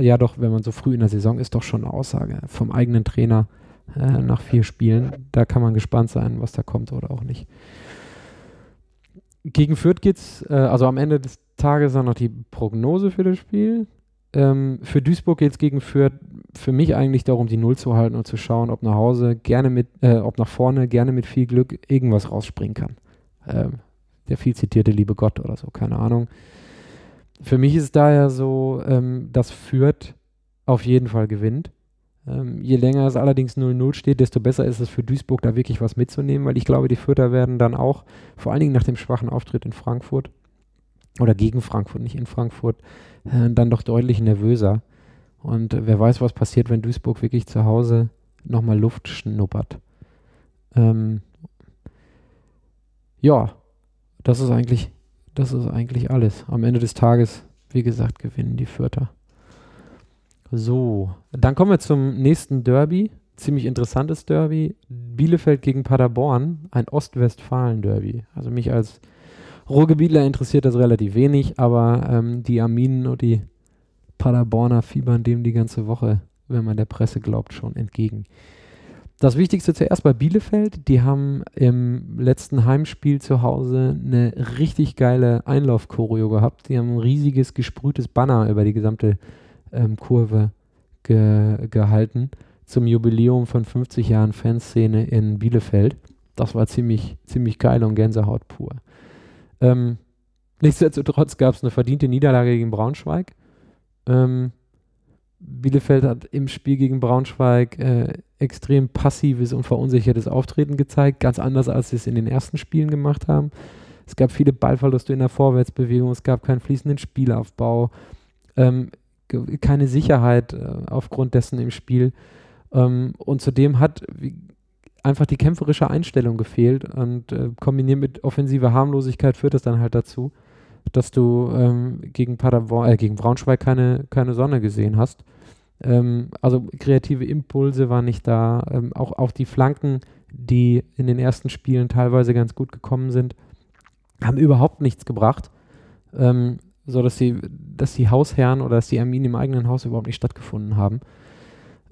ja doch, wenn man so früh in der Saison ist, doch schon eine Aussage vom eigenen Trainer äh, nach vier Spielen. Da kann man gespannt sein, was da kommt oder auch nicht. Gegen Fürth geht es, äh, also am Ende des Tages dann noch die Prognose für das Spiel. Ähm, für Duisburg geht es gegen Fürth für mich eigentlich darum, die Null zu halten und zu schauen, ob nach Hause gerne mit, äh, ob nach vorne gerne mit viel Glück irgendwas rausspringen kann. Ähm, der viel zitierte liebe Gott oder so, keine Ahnung. Für mich ist es daher so, ähm, dass Fürth auf jeden Fall gewinnt. Ähm, je länger es allerdings 0-0 steht, desto besser ist es für Duisburg, da wirklich was mitzunehmen, weil ich glaube, die Fürther werden dann auch, vor allen Dingen nach dem schwachen Auftritt in Frankfurt oder gegen Frankfurt, nicht in Frankfurt, äh, dann doch deutlich nervöser. Und äh, wer weiß, was passiert, wenn Duisburg wirklich zu Hause nochmal Luft schnuppert. Ähm, ja, das ist eigentlich, das ist eigentlich alles. Am Ende des Tages, wie gesagt, gewinnen die Fürther. So, dann kommen wir zum nächsten Derby. Ziemlich interessantes Derby. Bielefeld gegen Paderborn, ein Ostwestfalen-Derby. Also mich als Ruhrgebietler interessiert das relativ wenig, aber ähm, die Arminen und die Paderborner fiebern dem die ganze Woche, wenn man der Presse glaubt, schon entgegen. Das Wichtigste zuerst bei Bielefeld. Die haben im letzten Heimspiel zu Hause eine richtig geile Einlaufchoreo gehabt. Die haben ein riesiges gesprühtes Banner über die gesamte ähm, Kurve ge gehalten zum Jubiläum von 50 Jahren Fanszene in Bielefeld. Das war ziemlich, ziemlich geil und Gänsehaut pur. Ähm, nichtsdestotrotz gab es eine verdiente Niederlage gegen Braunschweig. Ähm, Bielefeld hat im Spiel gegen Braunschweig äh, extrem passives und verunsichertes Auftreten gezeigt, ganz anders als sie es in den ersten Spielen gemacht haben. Es gab viele Ballverluste in der Vorwärtsbewegung, es gab keinen fließenden Spielaufbau. Ähm, keine Sicherheit äh, aufgrund dessen im Spiel. Ähm, und zudem hat wie, einfach die kämpferische Einstellung gefehlt und äh, kombiniert mit offensiver Harmlosigkeit führt es dann halt dazu, dass du ähm, gegen, Paderborn, äh, gegen Braunschweig keine, keine Sonne gesehen hast. Ähm, also kreative Impulse waren nicht da. Ähm, auch, auch die Flanken, die in den ersten Spielen teilweise ganz gut gekommen sind, haben überhaupt nichts gebracht. Ähm, so dass die, dass die Hausherren oder dass die Arminen im eigenen Haus überhaupt nicht stattgefunden haben.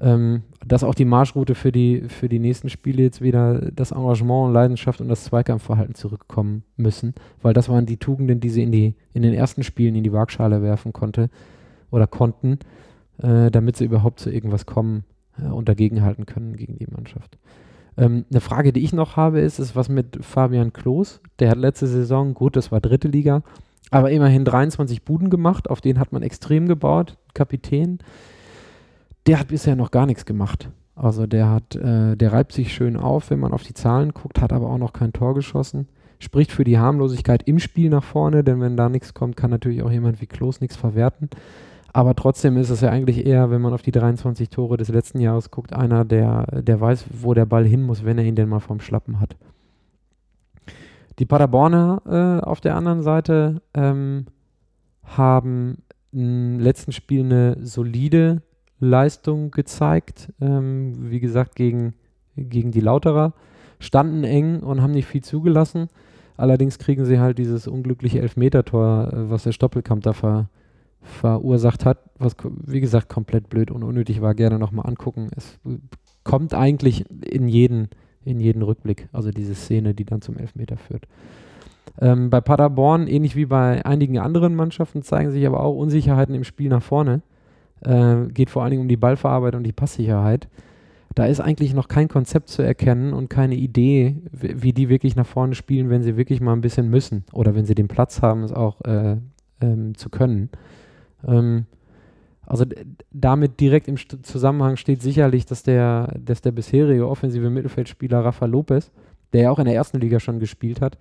Ähm, dass auch die Marschroute für die, für die nächsten Spiele jetzt wieder das Engagement und Leidenschaft und das Zweikampfverhalten zurückkommen müssen, weil das waren die Tugenden, die sie in, die, in den ersten Spielen in die Waagschale werfen konnte oder konnten, äh, damit sie überhaupt zu irgendwas kommen äh, und dagegenhalten können gegen die Mannschaft. Ähm, eine Frage, die ich noch habe, ist, ist was mit Fabian Klos? Der hat letzte Saison, gut, das war dritte Liga, aber immerhin 23 Buden gemacht, auf den hat man extrem gebaut, Kapitän. Der hat bisher noch gar nichts gemacht. Also der hat, äh, der reibt sich schön auf, wenn man auf die Zahlen guckt, hat aber auch noch kein Tor geschossen. Spricht für die Harmlosigkeit im Spiel nach vorne, denn wenn da nichts kommt, kann natürlich auch jemand wie Klos nichts verwerten. Aber trotzdem ist es ja eigentlich eher, wenn man auf die 23 Tore des letzten Jahres guckt, einer, der, der weiß, wo der Ball hin muss, wenn er ihn denn mal vom Schlappen hat. Die Paderborner äh, auf der anderen Seite ähm, haben im letzten Spiel eine solide Leistung gezeigt. Ähm, wie gesagt, gegen, gegen die Lauterer. Standen eng und haben nicht viel zugelassen. Allerdings kriegen sie halt dieses unglückliche Elfmetertor, äh, was der Stoppelkamp da ver, verursacht hat, was wie gesagt komplett blöd und unnötig war, gerne nochmal angucken. Es kommt eigentlich in jeden in jeden Rückblick. Also diese Szene, die dann zum Elfmeter führt. Ähm, bei Paderborn, ähnlich wie bei einigen anderen Mannschaften, zeigen sich aber auch Unsicherheiten im Spiel nach vorne. Äh, geht vor allen Dingen um die Ballverarbeitung und die Passsicherheit. Da ist eigentlich noch kein Konzept zu erkennen und keine Idee, wie die wirklich nach vorne spielen, wenn sie wirklich mal ein bisschen müssen oder wenn sie den Platz haben, es auch äh, ähm, zu können. Ähm, also damit direkt im St Zusammenhang steht sicherlich, dass der, dass der bisherige offensive Mittelfeldspieler Rafa Lopez, der ja auch in der ersten Liga schon gespielt hat,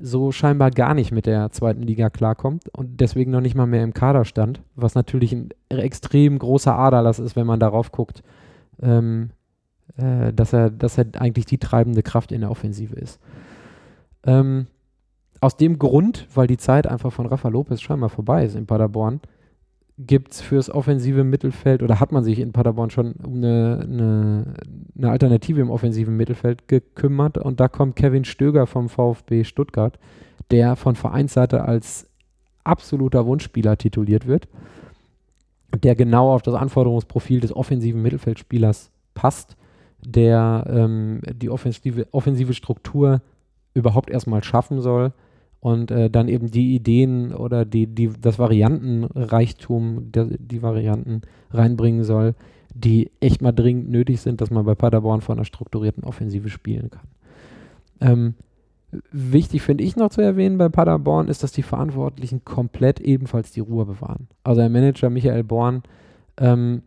so scheinbar gar nicht mit der zweiten Liga klarkommt und deswegen noch nicht mal mehr im Kader stand, was natürlich ein extrem großer Aderlass ist, wenn man darauf guckt, ähm, äh, dass, er, dass er eigentlich die treibende Kraft in der Offensive ist. Ähm, aus dem Grund, weil die Zeit einfach von Rafa Lopez scheinbar vorbei ist in Paderborn, gibt es fürs offensive Mittelfeld oder hat man sich in Paderborn schon um eine, eine, eine, Alternative im offensiven Mittelfeld gekümmert. Und da kommt Kevin Stöger vom VfB Stuttgart, der von Vereinsseite als absoluter Wunschspieler tituliert wird, der genau auf das Anforderungsprofil des offensiven Mittelfeldspielers passt, der ähm, die offensive, offensive Struktur überhaupt erstmal schaffen soll und äh, dann eben die Ideen oder die, die, das Variantenreichtum, der, die Varianten reinbringen soll, die echt mal dringend nötig sind, dass man bei Paderborn von einer strukturierten Offensive spielen kann. Ähm, wichtig finde ich noch zu erwähnen bei Paderborn ist, dass die Verantwortlichen komplett ebenfalls die Ruhe bewahren. Also der Manager Michael Born ähm,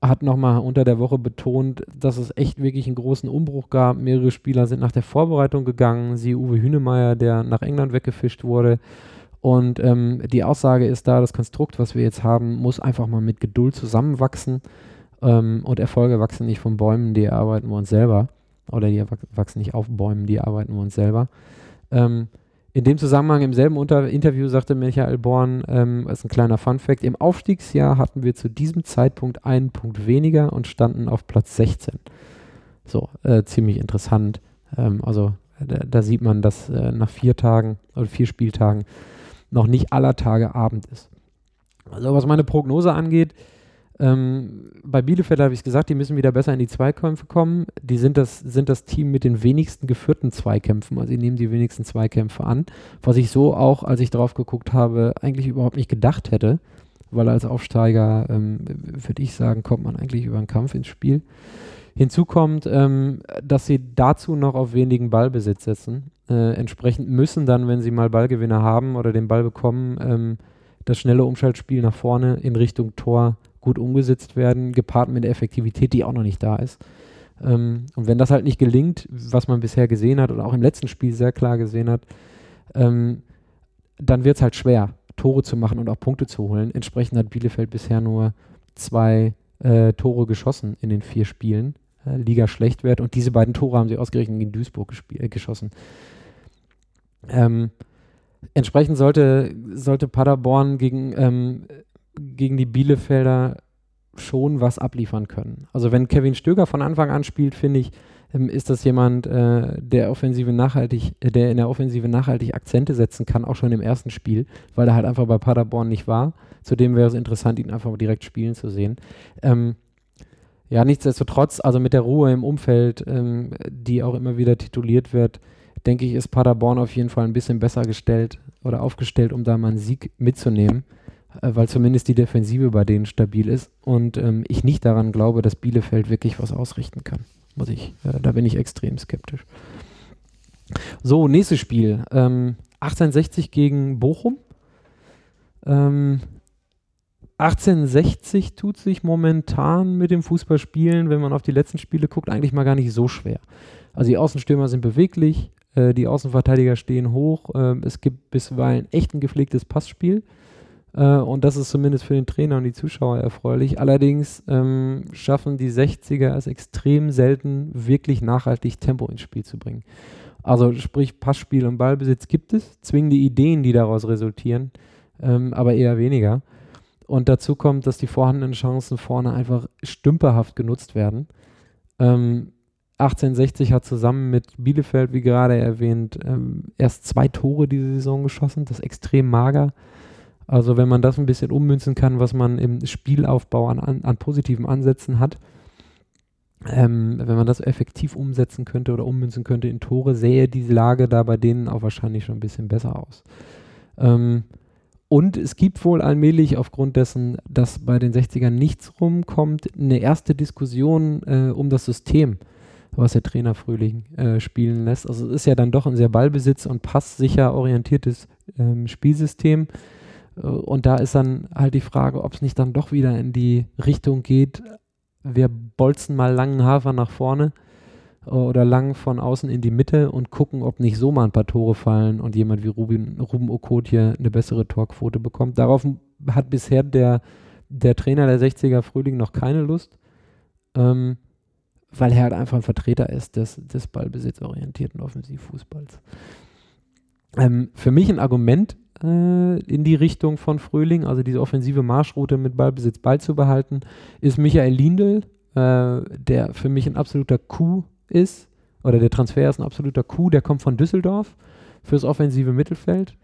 hat nochmal unter der Woche betont, dass es echt wirklich einen großen Umbruch gab. Mehrere Spieler sind nach der Vorbereitung gegangen. Sie Uwe Hünemeyer, der nach England weggefischt wurde. Und ähm, die Aussage ist da, das Konstrukt, was wir jetzt haben, muss einfach mal mit Geduld zusammenwachsen. Ähm, und Erfolge wachsen nicht von Bäumen, die arbeiten wir uns selber. Oder die wachsen nicht auf Bäumen, die arbeiten wir uns selber. Ähm, in dem Zusammenhang im selben Unter Interview sagte Michael Born, ähm, ist ein kleiner Fun-Fact, im Aufstiegsjahr hatten wir zu diesem Zeitpunkt einen Punkt weniger und standen auf Platz 16. So, äh, ziemlich interessant. Ähm, also da, da, sieht man, dass äh, nach vier Tagen oder vier Spieltagen noch nicht aller Tage Abend ist. Also was meine Prognose angeht, ähm, bei Bielefeld habe ich es gesagt, die müssen wieder besser in die Zweikämpfe kommen. Die sind das, sind das Team mit den wenigsten geführten Zweikämpfen, also die nehmen die wenigsten Zweikämpfe an. Was ich so auch, als ich drauf geguckt habe, eigentlich überhaupt nicht gedacht hätte, weil als Aufsteiger, ähm, würde ich sagen, kommt man eigentlich über einen Kampf ins Spiel. Hinzu kommt, ähm, dass sie dazu noch auf wenigen Ballbesitz setzen. Äh, entsprechend müssen dann, wenn sie mal Ballgewinner haben oder den Ball bekommen, ähm, das schnelle Umschaltspiel nach vorne in Richtung Tor gut umgesetzt werden, gepaart mit der Effektivität, die auch noch nicht da ist. Ähm, und wenn das halt nicht gelingt, was man bisher gesehen hat und auch im letzten Spiel sehr klar gesehen hat, ähm, dann wird es halt schwer. Tore zu machen und auch Punkte zu holen. Entsprechend hat Bielefeld bisher nur zwei äh, Tore geschossen in den vier Spielen. Äh, Liga Schlechtwert und diese beiden Tore haben sie ausgerechnet in Duisburg äh, geschossen. Ähm, entsprechend sollte, sollte Paderborn gegen, ähm, gegen die Bielefelder schon was abliefern können. Also wenn Kevin Stöger von Anfang an spielt, finde ich, ähm, ist das jemand, äh, der Offensive nachhaltig, äh, der in der Offensive nachhaltig Akzente setzen kann, auch schon im ersten Spiel, weil er halt einfach bei Paderborn nicht war. Zudem wäre es interessant, ihn einfach direkt spielen zu sehen. Ähm, ja, nichtsdestotrotz, also mit der Ruhe im Umfeld, ähm, die auch immer wieder tituliert wird, denke ich, ist Paderborn auf jeden Fall ein bisschen besser gestellt oder aufgestellt, um da mal einen Sieg mitzunehmen, weil zumindest die Defensive bei denen stabil ist und ähm, ich nicht daran glaube, dass Bielefeld wirklich was ausrichten kann. Muss ich, äh, da bin ich extrem skeptisch. So, nächstes Spiel. Ähm, 1860 gegen Bochum. Ähm, 1860 tut sich momentan mit dem Fußballspielen, wenn man auf die letzten Spiele guckt, eigentlich mal gar nicht so schwer. Also die Außenstürmer sind beweglich, äh, die Außenverteidiger stehen hoch, äh, es gibt bisweilen echt ein gepflegtes Passspiel. Äh, und das ist zumindest für den Trainer und die Zuschauer erfreulich. Allerdings ähm, schaffen die 60er es extrem selten, wirklich nachhaltig Tempo ins Spiel zu bringen. Also sprich Passspiel und Ballbesitz gibt es, zwingende Ideen, die daraus resultieren, ähm, aber eher weniger. Und dazu kommt, dass die vorhandenen Chancen vorne einfach stümperhaft genutzt werden. Ähm, 1860 hat zusammen mit Bielefeld, wie gerade erwähnt, ähm, erst zwei Tore diese Saison geschossen. Das ist extrem mager. Also wenn man das ein bisschen ummünzen kann, was man im Spielaufbau an, an, an positiven Ansätzen hat, ähm, wenn man das effektiv umsetzen könnte oder ummünzen könnte in Tore, sähe diese Lage da bei denen auch wahrscheinlich schon ein bisschen besser aus. Ähm, und es gibt wohl allmählich aufgrund dessen, dass bei den 60ern nichts rumkommt, eine erste Diskussion äh, um das System, was der Trainer Frühling äh, spielen lässt. Also es ist ja dann doch ein sehr ballbesitz- und passsicher orientiertes ähm, Spielsystem. Und da ist dann halt die Frage, ob es nicht dann doch wieder in die Richtung geht, wir bolzen mal langen Hafer nach vorne oder lang von außen in die Mitte und gucken, ob nicht so mal ein paar Tore fallen und jemand wie Ruben, Ruben Okotje eine bessere Torquote bekommt. Darauf hat bisher der, der Trainer der 60er Frühling noch keine Lust, ähm, weil er halt einfach ein Vertreter ist des, des ballbesitzorientierten Offensivfußballs. Ähm, für mich ein Argument äh, in die Richtung von Frühling, also diese offensive Marschroute mit Ballbesitz beizubehalten, ist Michael Lindl, äh, der für mich ein absoluter Coup ist, oder der Transfer ist ein absoluter Coup, der kommt von Düsseldorf fürs offensive Mittelfeld.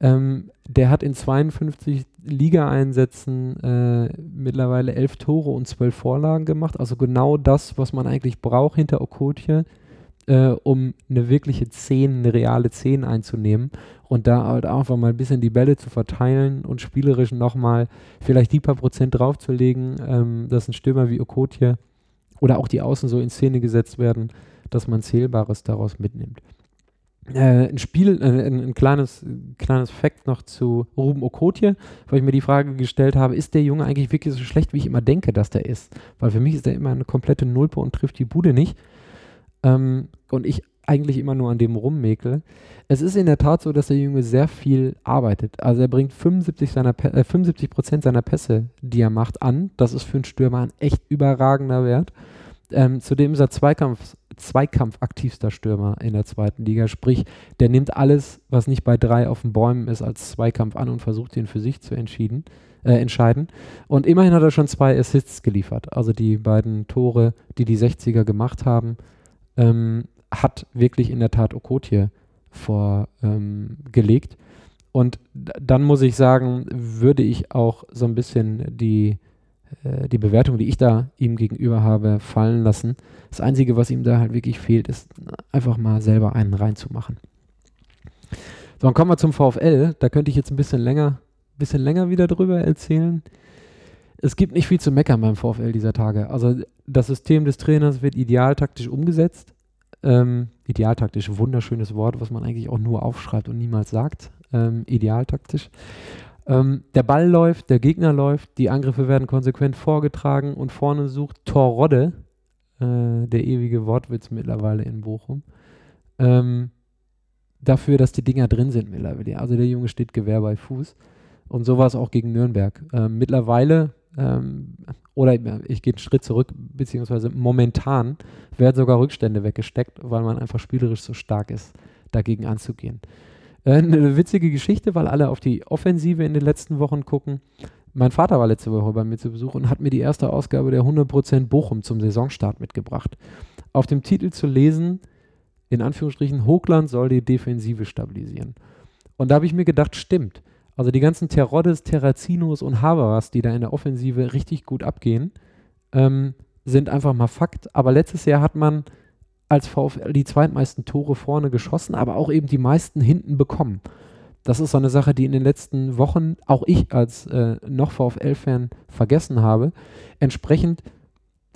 Ähm, der hat in 52 Ligaeinsätzen äh, mittlerweile elf Tore und zwölf Vorlagen gemacht. Also genau das, was man eigentlich braucht hinter Okotje, äh, um eine wirkliche 10, eine reale 10 einzunehmen und da halt einfach mal ein bisschen die Bälle zu verteilen und spielerisch nochmal vielleicht die paar Prozent draufzulegen, ähm, dass ein Stürmer wie Okotje oder auch die Außen so in Szene gesetzt werden, dass man Zählbares daraus mitnimmt. Äh, ein Spiel, äh, ein, ein, kleines, kleines Fact noch zu Ruben Okotje, weil ich mir die Frage gestellt habe, ist der Junge eigentlich wirklich so schlecht, wie ich immer denke, dass der ist? Weil für mich ist der immer eine komplette Nulpe und trifft die Bude nicht. Ähm, und ich eigentlich immer nur an dem rummäkel. Es ist in der Tat so, dass der Junge sehr viel arbeitet. Also er bringt 75, seiner, äh, 75 Prozent seiner Pässe, die er macht, an. Das ist für einen Stürmer ein echt überragender Wert. Ähm, zudem ist er Zweikampf, Zweikampf-aktivster Stürmer in der zweiten Liga. Sprich, der nimmt alles, was nicht bei drei auf den Bäumen ist, als Zweikampf an und versucht ihn für sich zu entschieden, äh, entscheiden. Und immerhin hat er schon zwei Assists geliefert. Also die beiden Tore, die die 60er gemacht haben, ähm, hat wirklich in der Tat Okotje vorgelegt. Ähm, und dann muss ich sagen, würde ich auch so ein bisschen die, äh, die Bewertung, die ich da ihm gegenüber habe, fallen lassen. Das Einzige, was ihm da halt wirklich fehlt, ist einfach mal selber einen reinzumachen. So, dann kommen wir zum VfL. Da könnte ich jetzt ein bisschen länger, bisschen länger wieder drüber erzählen. Es gibt nicht viel zu meckern beim VfL dieser Tage. Also das System des Trainers wird ideal taktisch umgesetzt. Ähm, idealtaktisch, wunderschönes Wort, was man eigentlich auch nur aufschreibt und niemals sagt. Ähm, idealtaktisch. Ähm, der Ball läuft, der Gegner läuft, die Angriffe werden konsequent vorgetragen und vorne sucht Torrodde, äh, der ewige Wortwitz mittlerweile in Bochum, ähm, dafür, dass die Dinger drin sind mittlerweile. Also der Junge steht Gewehr bei Fuß. Und so war es auch gegen Nürnberg. Ähm, mittlerweile, ähm, oder ich gehe einen Schritt zurück, beziehungsweise momentan werden sogar Rückstände weggesteckt, weil man einfach spielerisch so stark ist, dagegen anzugehen. Äh, eine witzige Geschichte, weil alle auf die Offensive in den letzten Wochen gucken. Mein Vater war letzte Woche bei mir zu Besuch und hat mir die erste Ausgabe der 100% Bochum zum Saisonstart mitgebracht. Auf dem Titel zu lesen, in Anführungsstrichen, Hochland soll die Defensive stabilisieren. Und da habe ich mir gedacht, stimmt. Also die ganzen Teroddes, Terrazinos und Haberas, die da in der Offensive richtig gut abgehen, ähm, sind einfach mal Fakt. Aber letztes Jahr hat man als VfL die zweitmeisten Tore vorne geschossen, aber auch eben die meisten hinten bekommen. Das ist so eine Sache, die in den letzten Wochen auch ich als äh, noch VfL-Fan vergessen habe. Entsprechend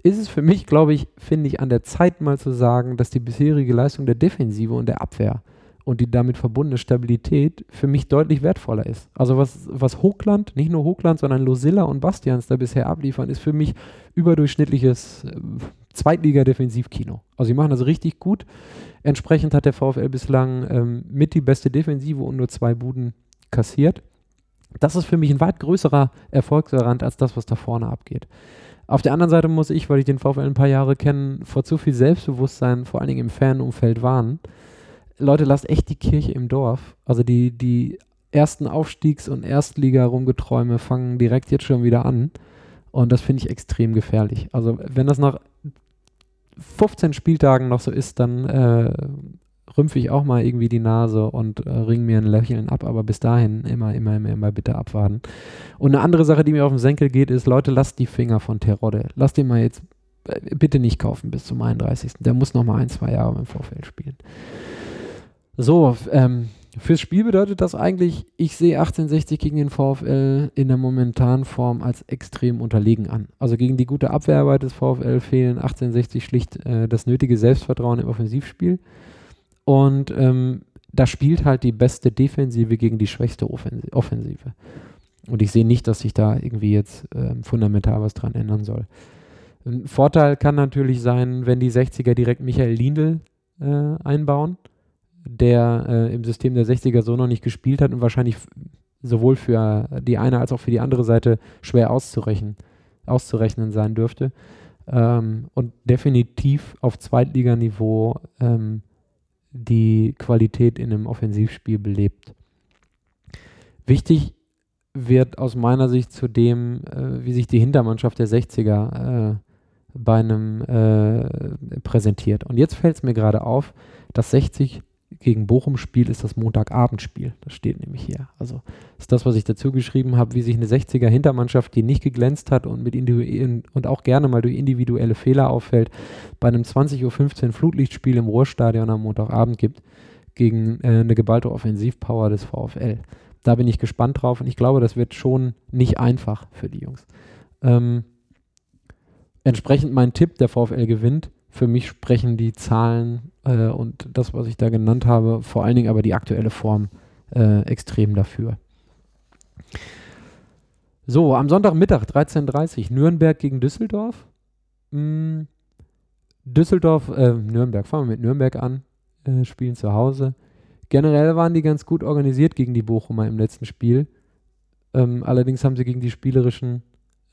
ist es für mich, glaube ich, finde ich, an der Zeit mal zu sagen, dass die bisherige Leistung der Defensive und der Abwehr und die damit verbundene Stabilität für mich deutlich wertvoller ist. Also was, was Hochland, nicht nur Hochland, sondern Losilla und Bastians da bisher abliefern, ist für mich überdurchschnittliches äh, Zweitliga-Defensivkino. Also sie machen das richtig gut. Entsprechend hat der VfL bislang ähm, mit die beste Defensive und nur zwei Buden kassiert. Das ist für mich ein weit größerer Erfolgsgarant als das, was da vorne abgeht. Auf der anderen Seite muss ich, weil ich den VfL ein paar Jahre kenne, vor zu viel Selbstbewusstsein, vor allen Dingen im Fanumfeld warnen. Leute, lasst echt die Kirche im Dorf. Also die, die ersten Aufstiegs- und Erstliga-Rumgeträume fangen direkt jetzt schon wieder an. Und das finde ich extrem gefährlich. Also wenn das nach 15 Spieltagen noch so ist, dann äh, rümpfe ich auch mal irgendwie die Nase und äh, ring mir ein Lächeln ab, aber bis dahin immer, immer, immer, immer bitte abwarten. Und eine andere Sache, die mir auf den Senkel geht, ist, Leute, lasst die Finger von Terodde. Lasst den mal jetzt äh, bitte nicht kaufen bis zum 31. Der muss noch mal ein, zwei Jahre im Vorfeld spielen. So, ähm, Fürs Spiel bedeutet das eigentlich, ich sehe 1860 gegen den VfL in der momentanen Form als extrem unterlegen an. Also gegen die gute Abwehrarbeit des VfL fehlen 1860 schlicht äh, das nötige Selbstvertrauen im Offensivspiel. Und ähm, da spielt halt die beste Defensive gegen die schwächste Offensive. Und ich sehe nicht, dass sich da irgendwie jetzt äh, fundamental was dran ändern soll. Ein Vorteil kann natürlich sein, wenn die 60er direkt Michael Lindl äh, einbauen der äh, im System der 60er so noch nicht gespielt hat und wahrscheinlich sowohl für die eine als auch für die andere Seite schwer auszurechnen, auszurechnen sein dürfte. Ähm, und definitiv auf Zweitliganiveau ähm, die Qualität in einem Offensivspiel belebt. Wichtig wird aus meiner Sicht zudem, äh, wie sich die Hintermannschaft der 60er äh, bei einem äh, präsentiert. Und jetzt fällt es mir gerade auf, dass 60 gegen Bochum spielt, ist das Montagabendspiel. Das steht nämlich hier. Also ist das, was ich dazu geschrieben habe, wie sich eine 60er Hintermannschaft, die nicht geglänzt hat und mit und auch gerne mal durch individuelle Fehler auffällt, bei einem 20.15 Uhr Flutlichtspiel im Ruhrstadion am Montagabend gibt, gegen äh, eine geballte Offensivpower des VfL. Da bin ich gespannt drauf und ich glaube, das wird schon nicht einfach für die Jungs. Ähm, entsprechend mein Tipp, der VfL gewinnt. Für mich sprechen die Zahlen äh, und das, was ich da genannt habe, vor allen Dingen aber die aktuelle Form äh, extrem dafür. So, am Sonntagmittag 13.30 Uhr Nürnberg gegen Düsseldorf. Hm, Düsseldorf, äh, Nürnberg, fangen wir mit Nürnberg an, äh, spielen zu Hause. Generell waren die ganz gut organisiert gegen die Bochumer im letzten Spiel. Ähm, allerdings haben sie gegen die spielerischen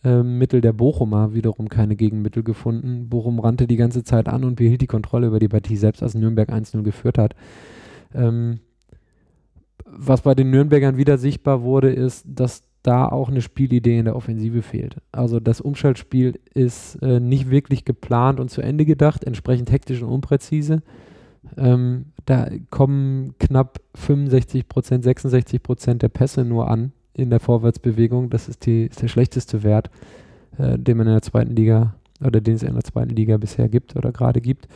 äh, Mittel der Bochumer wiederum keine Gegenmittel gefunden. Bochum rannte die ganze Zeit an und behielt die Kontrolle über die Partie, selbst als Nürnberg 1-0 geführt hat. Ähm, was bei den Nürnbergern wieder sichtbar wurde, ist, dass da auch eine Spielidee in der Offensive fehlt. Also das Umschaltspiel ist äh, nicht wirklich geplant und zu Ende gedacht, entsprechend hektisch und unpräzise. Ähm, da kommen knapp 65 Prozent, 66 Prozent der Pässe nur an in der Vorwärtsbewegung. Das ist, die, ist der schlechteste Wert, äh, den man in der zweiten Liga oder den es in der zweiten Liga bisher gibt oder gerade gibt.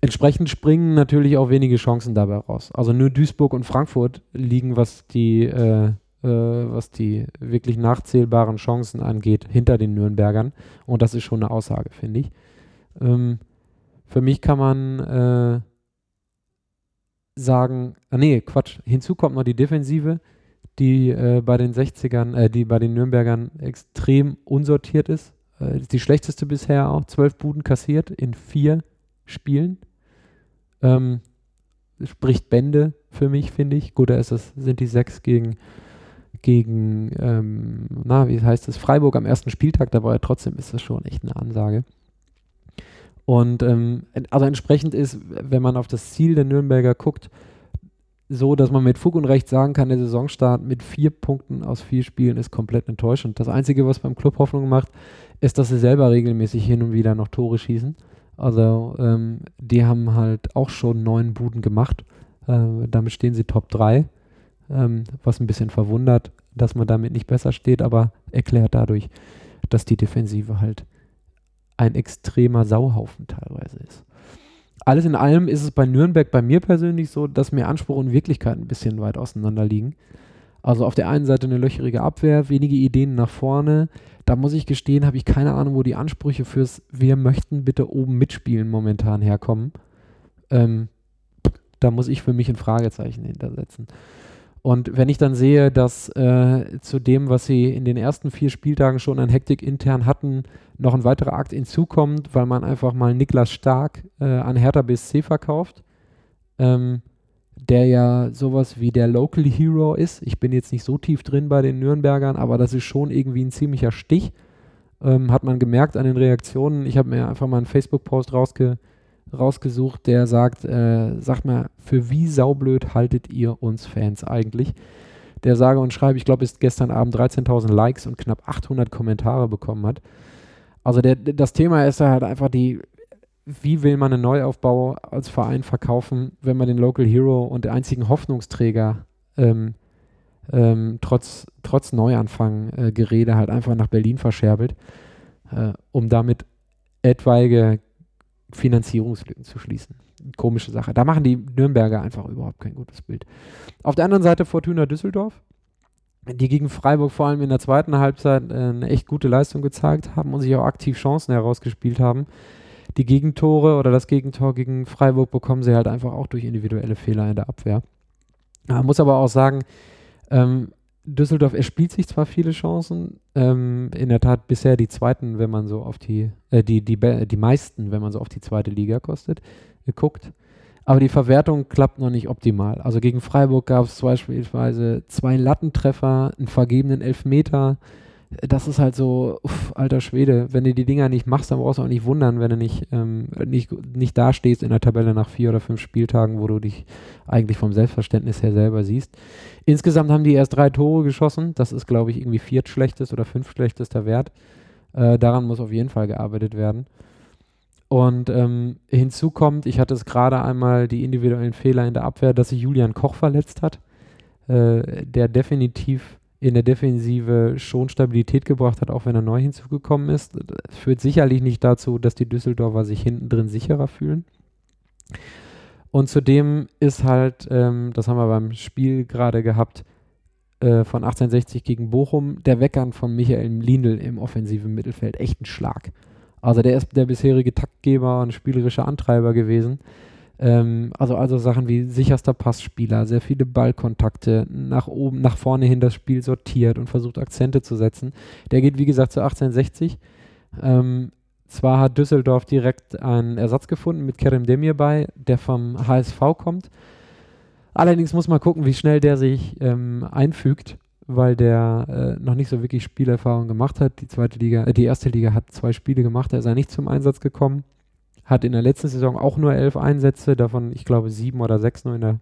Entsprechend springen natürlich auch wenige Chancen dabei raus. Also nur Duisburg und Frankfurt liegen, was die, äh, äh, was die wirklich nachzählbaren Chancen angeht, hinter den Nürnbergern. Und das ist schon eine Aussage, finde ich. Ähm, für mich kann man äh, sagen, ah nee, Quatsch, hinzu kommt noch die Defensive die äh, bei den 60ern, äh, die bei den Nürnbergern extrem unsortiert ist. Äh, ist die schlechteste bisher auch. Zwölf Buden kassiert in vier Spielen. Ähm, spricht Bände für mich, finde ich. Gut, da ist es, sind die sechs gegen, gegen, ähm, na, wie heißt es, Freiburg am ersten Spieltag dabei. Trotzdem ist das schon echt eine Ansage. Und ähm, also entsprechend ist, wenn man auf das Ziel der Nürnberger guckt, so, dass man mit Fug und Recht sagen kann, der Saisonstart mit vier Punkten aus vier Spielen ist komplett enttäuschend. Das Einzige, was beim Club Hoffnung macht, ist, dass sie selber regelmäßig hin und wieder noch Tore schießen. Also ähm, die haben halt auch schon neun Buden gemacht. Äh, damit stehen sie Top 3, ähm, was ein bisschen verwundert, dass man damit nicht besser steht, aber erklärt dadurch, dass die Defensive halt ein extremer Sauhaufen teilweise ist. Alles in allem ist es bei Nürnberg bei mir persönlich so, dass mir Anspruch und Wirklichkeit ein bisschen weit auseinander liegen. Also auf der einen Seite eine löcherige Abwehr, wenige Ideen nach vorne, da muss ich gestehen, habe ich keine Ahnung, wo die Ansprüche fürs Wir möchten bitte oben mitspielen momentan herkommen. Ähm, da muss ich für mich ein Fragezeichen hintersetzen. Und wenn ich dann sehe, dass äh, zu dem, was sie in den ersten vier Spieltagen schon an Hektik intern hatten, noch ein weiterer Akt hinzukommt, weil man einfach mal Niklas Stark äh, an Hertha BSC verkauft, ähm, der ja sowas wie der Local Hero ist. Ich bin jetzt nicht so tief drin bei den Nürnbergern, aber das ist schon irgendwie ein ziemlicher Stich. Ähm, hat man gemerkt an den Reaktionen. Ich habe mir einfach mal einen Facebook-Post rausge rausgesucht, der sagt, äh, sagt mal, für wie saublöd haltet ihr uns Fans eigentlich? Der sage und schreibe, ich glaube, ist gestern Abend 13.000 Likes und knapp 800 Kommentare bekommen hat. Also der, das Thema ist halt einfach die wie will man einen Neuaufbau als Verein verkaufen, wenn man den Local Hero und einzigen Hoffnungsträger ähm, ähm, trotz, trotz Neuanfang-Gerede äh, halt einfach nach Berlin verscherbelt, äh, um damit etwaige Finanzierungslücken zu schließen. Komische Sache. Da machen die Nürnberger einfach überhaupt kein gutes Bild. Auf der anderen Seite Fortuna Düsseldorf, die gegen Freiburg vor allem in der zweiten Halbzeit äh, eine echt gute Leistung gezeigt haben und sich auch aktiv Chancen herausgespielt haben die Gegentore oder das Gegentor gegen Freiburg bekommen sie halt einfach auch durch individuelle Fehler in der Abwehr. Man muss aber auch sagen, ähm, Düsseldorf erspielt sich zwar viele Chancen, ähm, in der Tat bisher die zweiten, wenn man so auf die, äh, die, die, die meisten, wenn man so auf die zweite Liga kostet, geguckt. Aber die Verwertung klappt noch nicht optimal. Also gegen Freiburg gab es beispielsweise zwei Lattentreffer, einen vergebenen Elfmeter, das ist halt so, uff, alter Schwede, wenn du die Dinger nicht machst, dann brauchst du auch nicht wundern, wenn du nicht, ähm, nicht, nicht dastehst in der Tabelle nach vier oder fünf Spieltagen, wo du dich eigentlich vom Selbstverständnis her selber siehst. Insgesamt haben die erst drei Tore geschossen. Das ist, glaube ich, irgendwie viertschlechtest oder fünftschlechtester Wert. Äh, daran muss auf jeden Fall gearbeitet werden. Und ähm, hinzu kommt, ich hatte es gerade einmal die individuellen Fehler in der Abwehr, dass sich Julian Koch verletzt hat, äh, der definitiv in der Defensive schon Stabilität gebracht hat, auch wenn er neu hinzugekommen ist. Das führt sicherlich nicht dazu, dass die Düsseldorfer sich hinten drin sicherer fühlen. Und zudem ist halt, ähm, das haben wir beim Spiel gerade gehabt, äh, von 1860 gegen Bochum, der Weckern von Michael Lindl im offensiven Mittelfeld echt ein Schlag. Also der ist der bisherige Taktgeber und spielerische Antreiber gewesen. Ähm, also, also Sachen wie sicherster Passspieler, sehr viele Ballkontakte, nach oben, nach vorne hin das Spiel sortiert und versucht Akzente zu setzen. Der geht, wie gesagt, zu 1860. Ähm, zwar hat Düsseldorf direkt einen Ersatz gefunden mit Kerem Demir bei, der vom HSV kommt. Allerdings muss man gucken, wie schnell der sich ähm, einfügt, weil der äh, noch nicht so wirklich Spielerfahrung gemacht hat. Die zweite Liga, äh, die erste Liga hat zwei Spiele gemacht, da ist er nicht zum Einsatz gekommen hat in der letzten Saison auch nur elf Einsätze, davon ich glaube sieben oder sechs nur in der,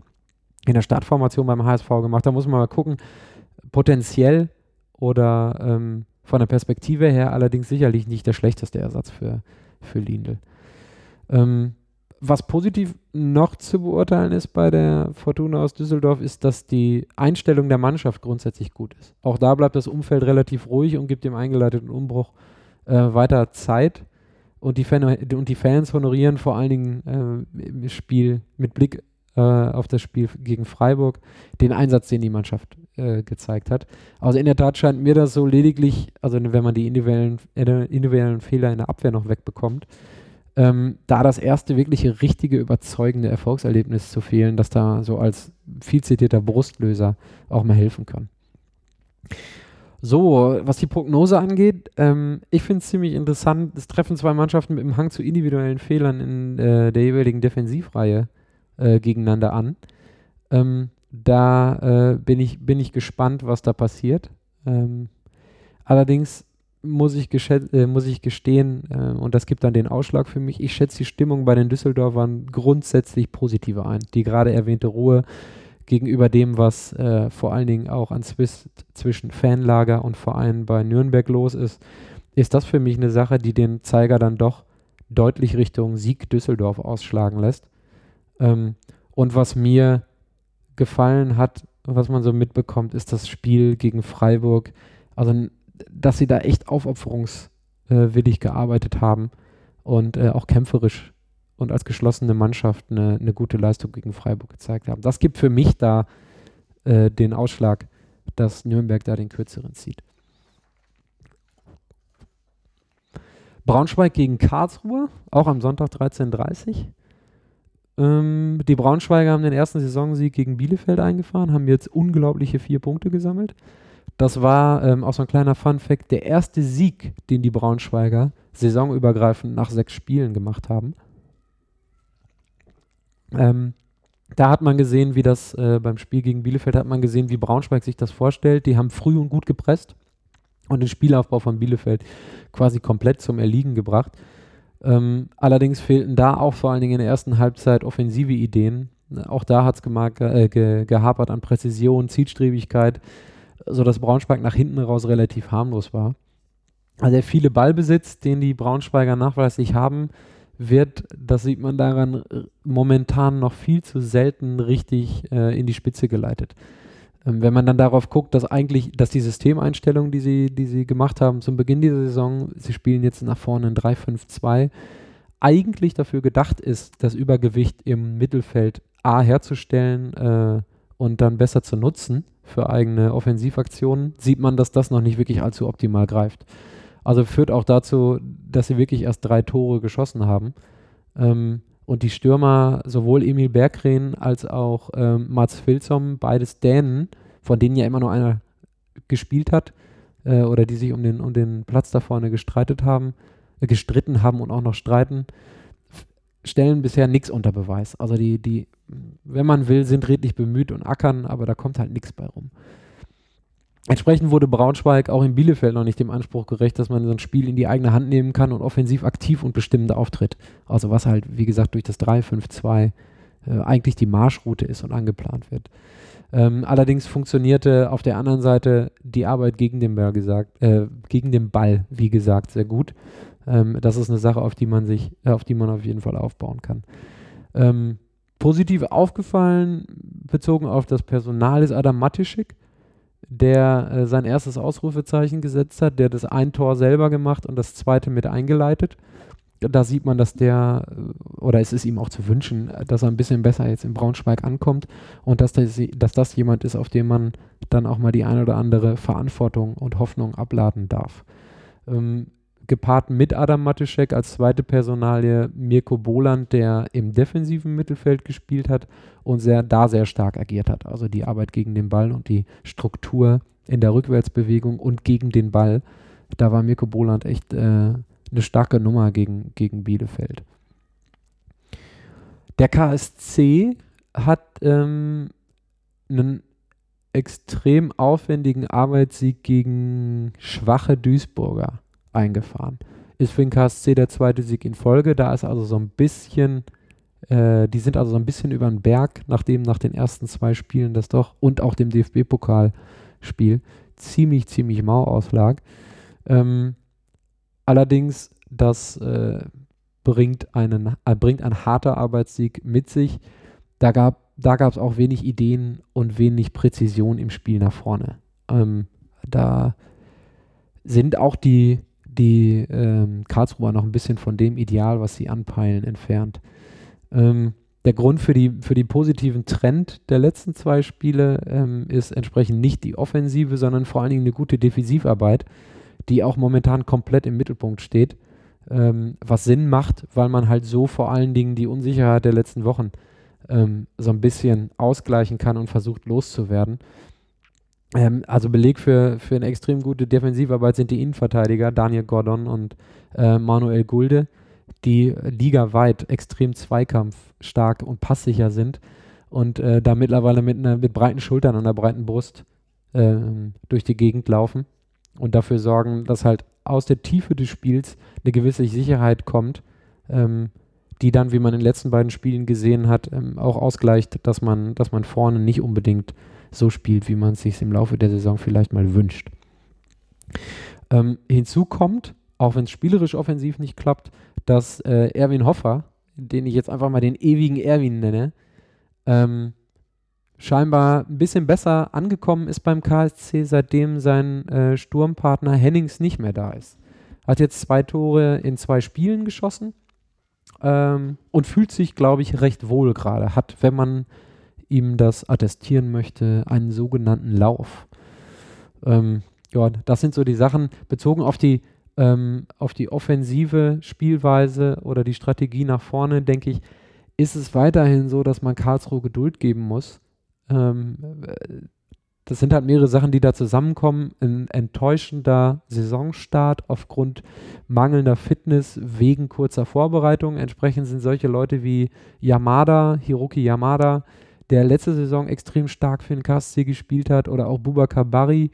in der Startformation beim HSV gemacht. Da muss man mal gucken, potenziell oder ähm, von der Perspektive her allerdings sicherlich nicht der schlechteste Ersatz für, für Lindl. Ähm, was positiv noch zu beurteilen ist bei der Fortuna aus Düsseldorf, ist, dass die Einstellung der Mannschaft grundsätzlich gut ist. Auch da bleibt das Umfeld relativ ruhig und gibt dem eingeleiteten Umbruch äh, weiter Zeit. Und die, Fan und die Fans honorieren vor allen Dingen äh, im Spiel mit Blick äh, auf das Spiel gegen Freiburg den Einsatz, den die Mannschaft äh, gezeigt hat. Also in der Tat scheint mir das so lediglich, also wenn man die individuellen, äh, individuellen Fehler in der Abwehr noch wegbekommt, ähm, da das erste wirkliche, richtige, überzeugende Erfolgserlebnis zu fehlen, das da so als viel zitierter Brustlöser auch mal helfen kann. So, was die Prognose angeht, ähm, ich finde es ziemlich interessant. Es treffen zwei Mannschaften mit dem Hang zu individuellen Fehlern in äh, der jeweiligen Defensivreihe äh, gegeneinander an. Ähm, Da äh, bin, ich, bin ich gespannt, was da passiert. Ähm, allerdings muss ich, äh, muss ich gestehen, äh, und das gibt dann den Ausschlag für mich, ich schätze die Stimmung bei den Düsseldorfern grundsätzlich positiver ein. Die gerade erwähnte Ruhe gegenüber dem, was äh, vor allen Dingen auch an Zwist zwischen Fanlager und Verein bei Nürnberg los ist, ist das für mich eine Sache, die den Zeiger dann doch deutlich Richtung Sieg Düsseldorf ausschlagen lässt. Ähm, und was mir gefallen hat, was man so mitbekommt, ist das Spiel gegen Freiburg. Also, dass sie da echt aufopferungswillig gearbeitet haben und äh, auch kämpferisch und als geschlossene Mannschaft eine, eine, gute Leistung gegen Freiburg gezeigt haben. Das gibt für mich da äh, den Ausschlag, dass Nürnberg da den kürzeren zieht. Braunschweig gegen Karlsruhe, auch am Sonntag 13.30 Uhr. Ähm, die Braunschweiger haben den ersten Saisonsieg gegen Bielefeld eingefahren, haben jetzt unglaubliche vier Punkte gesammelt. Das war ähm, auch so ein kleiner Fun-Fact: der erste Sieg, den die Braunschweiger saisonübergreifend nach sechs Spielen gemacht haben. Ähm, da hat man gesehen, wie das äh, beim Spiel gegen Bielefeld hat man gesehen, wie Braunschweig sich das vorstellt. Die haben früh und gut gepresst und den Spielaufbau von Bielefeld quasi komplett zum Erliegen gebracht. Ähm, allerdings fehlten da auch vor allen Dingen in der ersten Halbzeit offensive Ideen. Auch da hat es äh, ge gehapert an Präzision, Zielstrebigkeit, sodass Braunschweig nach hinten raus relativ harmlos war. Also der viele Ballbesitz, den die Braunschweiger nachweislich haben, wird, das sieht man daran, momentan noch viel zu selten richtig äh, in die Spitze geleitet. Ähm, wenn man dann darauf guckt, dass eigentlich, dass die Systemeinstellung, die sie, die sie gemacht haben zum Beginn dieser Saison, sie spielen jetzt nach vorne in 3-5-2, eigentlich dafür gedacht ist, das Übergewicht im Mittelfeld A herzustellen äh, und dann besser zu nutzen für eigene Offensivaktionen, sieht man, dass das noch nicht wirklich allzu optimal greift. Also führt auch dazu, dass sie wirklich erst drei Tore geschossen haben. Ähm, und die Stürmer, sowohl Emil Berggren als auch ähm, Mats Filzom, beides Dänen, von denen ja immer nur einer gespielt hat äh, oder die sich um den, um den Platz da vorne gestreitet haben, äh, gestritten haben und auch noch streiten, stellen bisher nichts unter Beweis. Also die, die, wenn man will, sind redlich bemüht und ackern, aber da kommt halt nichts bei rum. Entsprechend wurde Braunschweig auch in Bielefeld noch nicht dem Anspruch gerecht, dass man so ein Spiel in die eigene Hand nehmen kann und offensiv aktiv und bestimmend auftritt. Also was halt, wie gesagt, durch das 3-5-2 äh, eigentlich die Marschroute ist und angeplant wird. Ähm, allerdings funktionierte auf der anderen Seite die Arbeit gegen den Ball, gesagt, äh, gegen den Ball, wie gesagt, sehr gut. Ähm, das ist eine Sache, auf die man sich, äh, auf die man auf jeden Fall aufbauen kann. Ähm, positiv aufgefallen, bezogen auf das Personal, ist Adam Matischik der äh, sein erstes Ausrufezeichen gesetzt hat, der das ein Tor selber gemacht und das zweite mit eingeleitet. Da sieht man, dass der, äh, oder es ist ihm auch zu wünschen, dass er ein bisschen besser jetzt in Braunschweig ankommt und dass das, dass das jemand ist, auf den man dann auch mal die ein oder andere Verantwortung und Hoffnung abladen darf. Ähm, gepaart mit Adam Matuszek als zweite Personalie Mirko Boland, der im defensiven Mittelfeld gespielt hat und sehr, da sehr stark agiert hat. Also die Arbeit gegen den Ball und die Struktur in der Rückwärtsbewegung und gegen den Ball. Da war Mirko Boland echt äh, eine starke Nummer gegen, gegen Bielefeld. Der KSC hat ähm, einen extrem aufwendigen Arbeitssieg gegen schwache Duisburger eingefahren. Ist für den KSC der zweite Sieg in Folge. Da ist also so ein bisschen, äh, die sind also so ein bisschen über den Berg, nachdem nach den ersten zwei Spielen das doch und auch dem DFB-Pokalspiel ziemlich, ziemlich mau auslag. Ähm, allerdings, das äh, bringt, einen, äh, bringt ein harter Arbeitssieg mit sich. Da gab da gab es auch wenig Ideen und wenig Präzision im Spiel nach vorne. Ähm, da sind auch die die ähm, Karlsruher noch ein bisschen von dem Ideal, was sie anpeilen, entfernt. Ähm, der Grund für, die, für den positiven Trend der letzten zwei Spiele ähm, ist entsprechend nicht die Offensive, sondern vor allen Dingen eine gute Defensivarbeit, die auch momentan komplett im Mittelpunkt steht. Ähm, was Sinn macht, weil man halt so vor allen Dingen die Unsicherheit der letzten Wochen ähm, so ein bisschen ausgleichen kann und versucht loszuwerden. Ähm, also Beleg für, für eine extrem gute Defensivarbeit sind die Innenverteidiger Daniel Gordon und äh, Manuel Gulde, die ligaweit extrem zweikampfstark und passsicher sind und äh, da mittlerweile mit, ne, mit breiten Schultern und einer breiten Brust äh, durch die Gegend laufen und dafür sorgen, dass halt aus der Tiefe des Spiels eine gewisse Sicherheit kommt, ähm, die dann, wie man in den letzten beiden Spielen gesehen hat, ähm, auch ausgleicht, dass man, dass man vorne nicht unbedingt so spielt, wie man es sich im Laufe der Saison vielleicht mal wünscht. Ähm, hinzu kommt, auch wenn es spielerisch offensiv nicht klappt, dass äh, Erwin Hoffer, den ich jetzt einfach mal den ewigen Erwin nenne, ähm, scheinbar ein bisschen besser angekommen ist beim KSC, seitdem sein äh, Sturmpartner Hennings nicht mehr da ist. Hat jetzt zwei Tore in zwei Spielen geschossen ähm, und fühlt sich, glaube ich, recht wohl gerade. Hat, wenn man ihm das attestieren möchte, einen sogenannten Lauf. Ähm, ja, das sind so die Sachen bezogen auf die ähm, auf die offensive Spielweise oder die Strategie nach vorne, denke ich, ist es weiterhin so, dass man Karlsruhe Geduld geben muss. Ähm, das sind halt mehrere Sachen, die da zusammenkommen. Ein enttäuschender Saisonstart aufgrund mangelnder Fitness wegen kurzer Vorbereitung. Entsprechend sind solche Leute wie Yamada, Hiroki Yamada, der letzte Saison extrem stark für den KSC gespielt hat, oder auch Bubakar Bari,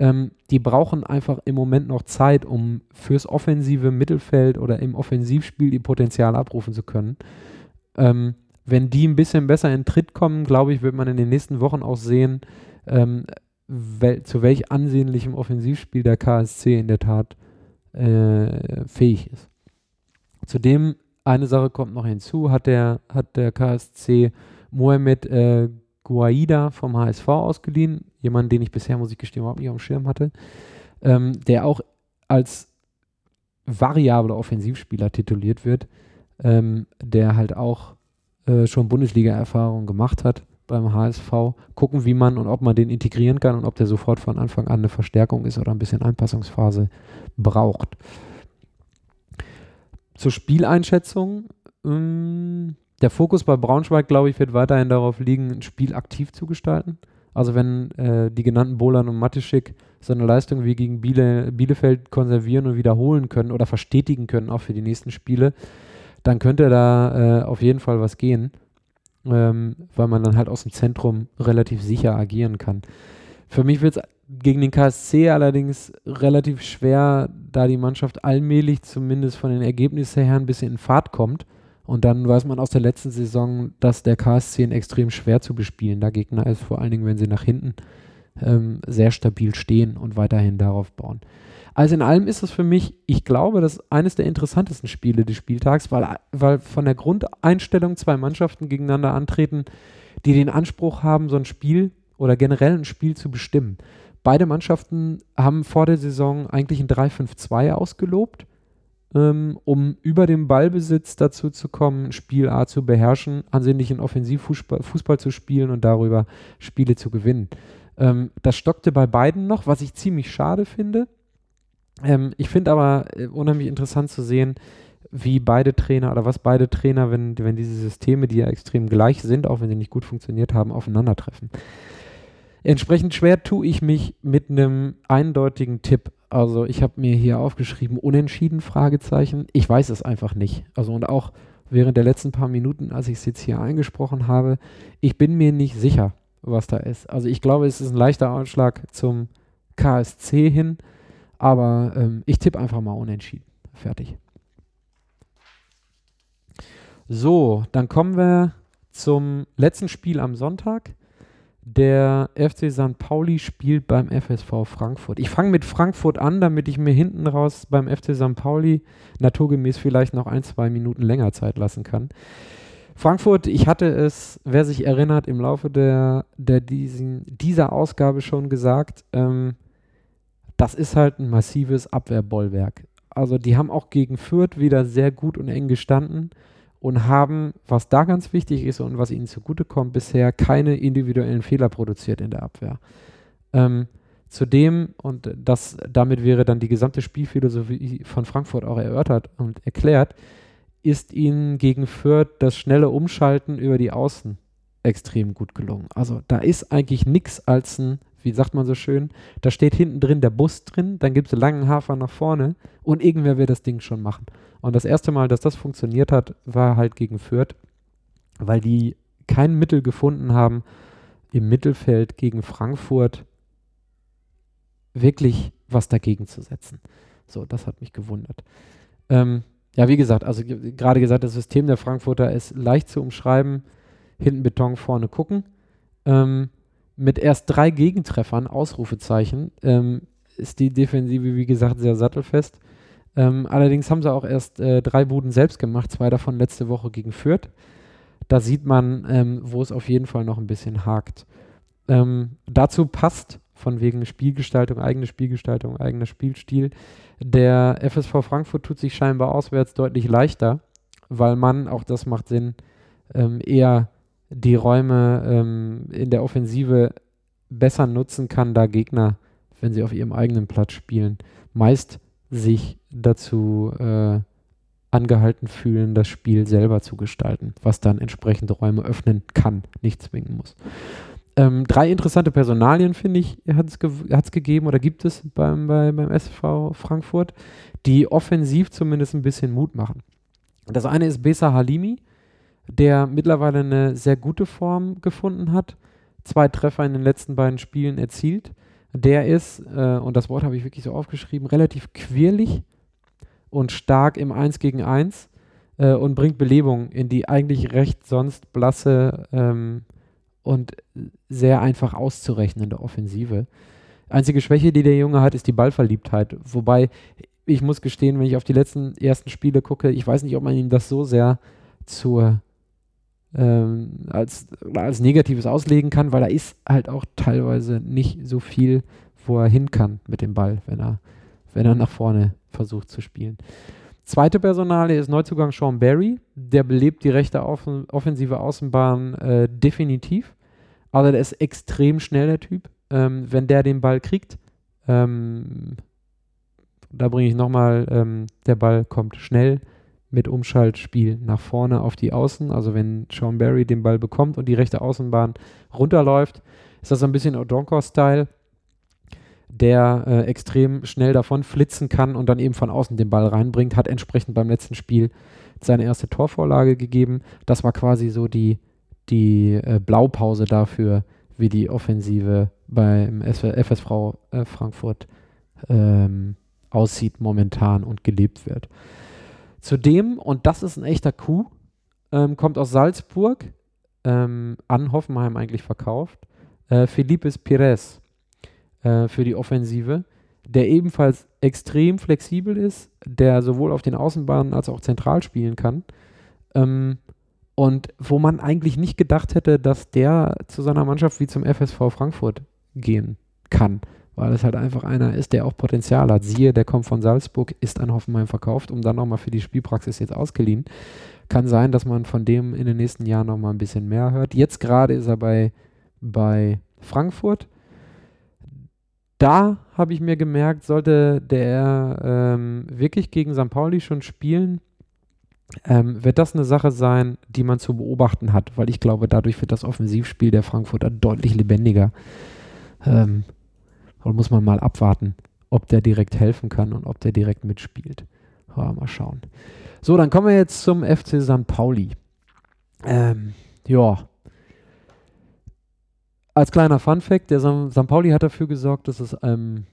ähm, die brauchen einfach im Moment noch Zeit, um fürs offensive Mittelfeld oder im Offensivspiel ihr Potenzial abrufen zu können. Ähm, wenn die ein bisschen besser in Tritt kommen, glaube ich, wird man in den nächsten Wochen auch sehen, ähm, wel zu welch ansehnlichem Offensivspiel der KSC in der Tat äh, fähig ist. Zudem, eine Sache kommt noch hinzu, hat der, hat der KSC Mohamed äh, Guaida vom HSV ausgeliehen, jemand, den ich bisher, muss ich gestehen, überhaupt nicht auf dem Schirm hatte, ähm, der auch als variabler Offensivspieler tituliert wird, ähm, der halt auch äh, schon Bundesliga-Erfahrung gemacht hat beim HSV. Gucken, wie man und ob man den integrieren kann und ob der sofort von Anfang an eine Verstärkung ist oder ein bisschen Anpassungsphase braucht. Zur Spieleinschätzung. Ähm, der Fokus bei Braunschweig, glaube ich, wird weiterhin darauf liegen, ein Spiel aktiv zu gestalten. Also wenn äh, die genannten Bolan und Matischik so eine Leistung wie gegen Biele, Bielefeld konservieren und wiederholen können oder verstetigen können, auch für die nächsten Spiele, dann könnte da äh, auf jeden Fall was gehen, ähm, weil man dann halt aus dem Zentrum relativ sicher agieren kann. Für mich wird es gegen den KSC allerdings relativ schwer, da die Mannschaft allmählich zumindest von den Ergebnissen her ein bisschen in Fahrt kommt und dann weiß man aus der letzten Saison, dass der KSC ein extrem schwer zu bespielender Gegner ist, vor allen Dingen, wenn sie nach hinten ähm, sehr stabil stehen und weiterhin darauf bauen. Also in allem ist es für mich, ich glaube, das eines der interessantesten Spiele des Spieltags, weil, weil von der Grundeinstellung zwei Mannschaften gegeneinander antreten, die den Anspruch haben, so ein Spiel oder generell ein Spiel zu bestimmen. Beide Mannschaften haben vor der Saison eigentlich ein 3-5-2 ausgelobt ähm, um über den Ballbesitz dazu zu kommen, Spiel A zu beherrschen, ansehnlichen Offensivfußball Fußball zu spielen und darüber Spiele zu gewinnen. Ähm, das stockte bei beiden noch, was ich ziemlich schade finde. Ähm, ich finde aber äh, unheimlich interessant zu sehen, wie beide Trainer oder was beide Trainer, wenn, wenn diese Systeme, die ja extrem gleich sind, auch wenn sie nicht gut funktioniert haben, aufeinandertreffen. Entsprechend schwer tue ich mich mit einem eindeutigen Tipp. Also ich habe mir hier aufgeschrieben, unentschieden, Fragezeichen. Ich weiß es einfach nicht. Also und auch während der letzten paar Minuten, als ich es jetzt hier eingesprochen habe, ich bin mir nicht sicher, was da ist. Also ich glaube, es ist ein leichter Ausschlag zum KSC hin, aber ähm, ich tippe einfach mal unentschieden. Fertig. So, dann kommen wir zum letzten Spiel am Sonntag. Der FC St. Pauli spielt beim FSV Frankfurt. Ich fange mit Frankfurt an, damit ich mir hinten raus beim FC St. Pauli naturgemäß vielleicht noch ein, zwei Minuten länger Zeit lassen kann. Frankfurt, ich hatte es, wer sich erinnert, im Laufe der, der diesen, dieser Ausgabe schon gesagt, ähm, das ist halt ein massives Abwehrbollwerk. Also die haben auch gegen Fürth wieder sehr gut und eng gestanden und haben, was da ganz wichtig ist und was ihnen zugutekommt, bisher keine individuellen Fehler produziert in der Abwehr. Ähm, zudem, und das, damit wäre dann die gesamte Spielphilosophie von Frankfurt auch erörtert und erklärt, ist ihnen gegen Fürth das schnelle Umschalten über die Außen extrem gut gelungen. Also da ist eigentlich nichts als ein wie sagt man so schön, da steht hinten drin der Bus drin, dann gibt es langen Hafer nach vorne und irgendwer wird das Ding schon machen. Und das erste Mal, dass das funktioniert hat, war halt gegen Fürth, weil die kein Mittel gefunden haben, im Mittelfeld gegen Frankfurt wirklich was dagegen zu setzen. So, das hat mich gewundert. Ähm, ja, wie gesagt, also gerade gesagt, das System der Frankfurter ist leicht zu umschreiben. Hinten Beton, vorne gucken. Ähm, mit erst drei Gegentreffern, Ausrufezeichen, ähm, ist die Defensive, wie gesagt, sehr sattelfest. Ähm, allerdings haben sie auch erst äh, drei Buden selbst gemacht, zwei davon letzte Woche gegen Fürth. Da sieht man, ähm, wo es auf jeden Fall noch ein bisschen hakt. Ähm, dazu passt von wegen Spielgestaltung, eigene Spielgestaltung, eigener Spielstil. Der FSV Frankfurt tut sich scheinbar auswärts deutlich leichter, weil man, auch das macht Sinn, ähm, eher die Räume ähm, in der Offensive besser nutzen kann, da Gegner, wenn sie auf ihrem eigenen Platz spielen, meist sich dazu äh, angehalten fühlen, das Spiel selber zu gestalten, was dann entsprechende Räume öffnen kann, nicht zwingen muss. Ähm, drei interessante Personalien, finde ich, hat es ge gegeben oder gibt es beim, bei, beim SV Frankfurt, die offensiv zumindest ein bisschen Mut machen. Das eine ist Besa Halimi, der mittlerweile eine sehr gute Form gefunden hat, zwei Treffer in den letzten beiden Spielen erzielt. Der ist, äh, und das Wort habe ich wirklich so aufgeschrieben, relativ quirlig und stark im 1 gegen 1 äh, und bringt Belebung in die eigentlich recht sonst blasse ähm, und sehr einfach auszurechnende Offensive. Einzige Schwäche, die der Junge hat, ist die Ballverliebtheit. Wobei ich muss gestehen, wenn ich auf die letzten ersten Spiele gucke, ich weiß nicht, ob man ihm das so sehr zur ähm, als, als Negatives auslegen kann, weil er ist halt auch teilweise nicht so viel, wo er hin kann mit dem Ball, wenn er, wenn er nach vorne versucht zu spielen. Zweite Personale ist Neuzugang Sean Barry. Der belebt die rechte Offen offensive Außenbahn äh, definitiv. Also der ist extrem schnell, der Typ. Ähm, wenn der den Ball kriegt, ähm, da bringe ich nochmal, ähm, der Ball kommt schnell mit Umschaltspiel nach vorne auf die Außen. Also wenn Sean Barry den Ball bekommt und die rechte Außenbahn runterläuft, ist das so ein bisschen Odonkor-Style, der äh, extrem schnell davon flitzen kann und dann eben von außen den Ball reinbringt. Hat entsprechend beim letzten Spiel seine erste Torvorlage gegeben. Das war quasi so die die äh, Blaupause dafür, wie die Offensive beim FSV äh, Frankfurt ähm, aussieht momentan und gelebt wird. Zudem, und das ist ein echter Coup, ähm, kommt aus Salzburg, ähm, an Hoffenheim eigentlich verkauft, äh, Felipes Pires äh, für die Offensive, der ebenfalls extrem flexibel ist, der sowohl auf den Außenbahnen als auch zentral spielen kann. Ähm, und wo man eigentlich nicht gedacht hätte, dass der zu seiner Mannschaft wie zum FSV Frankfurt gehen kann, weil es halt einfach einer ist, der auch Potenzial hat. Siehe, der kommt von Salzburg, ist an Hoffenheim verkauft, um dann nochmal für die Spielpraxis jetzt ausgeliehen. Kann sein, dass man von dem in den nächsten Jahren nochmal ein bisschen mehr hört. Jetzt gerade ist er bei, bei Frankfurt. Da habe ich mir gemerkt, sollte der ähm, wirklich gegen St. Pauli schon spielen, ähm, wird das eine Sache sein, die man zu beobachten hat, weil ich glaube, dadurch wird das Offensivspiel der Frankfurter deutlich lebendiger. Ähm, und muss man mal abwarten, ob der direkt helfen kann und ob der direkt mitspielt. Ja, mal schauen. So, dann kommen wir jetzt zum FC St. Pauli. Ähm, ja. Als kleiner Fun-Fact: Der St. Pauli hat dafür gesorgt, dass es ähm,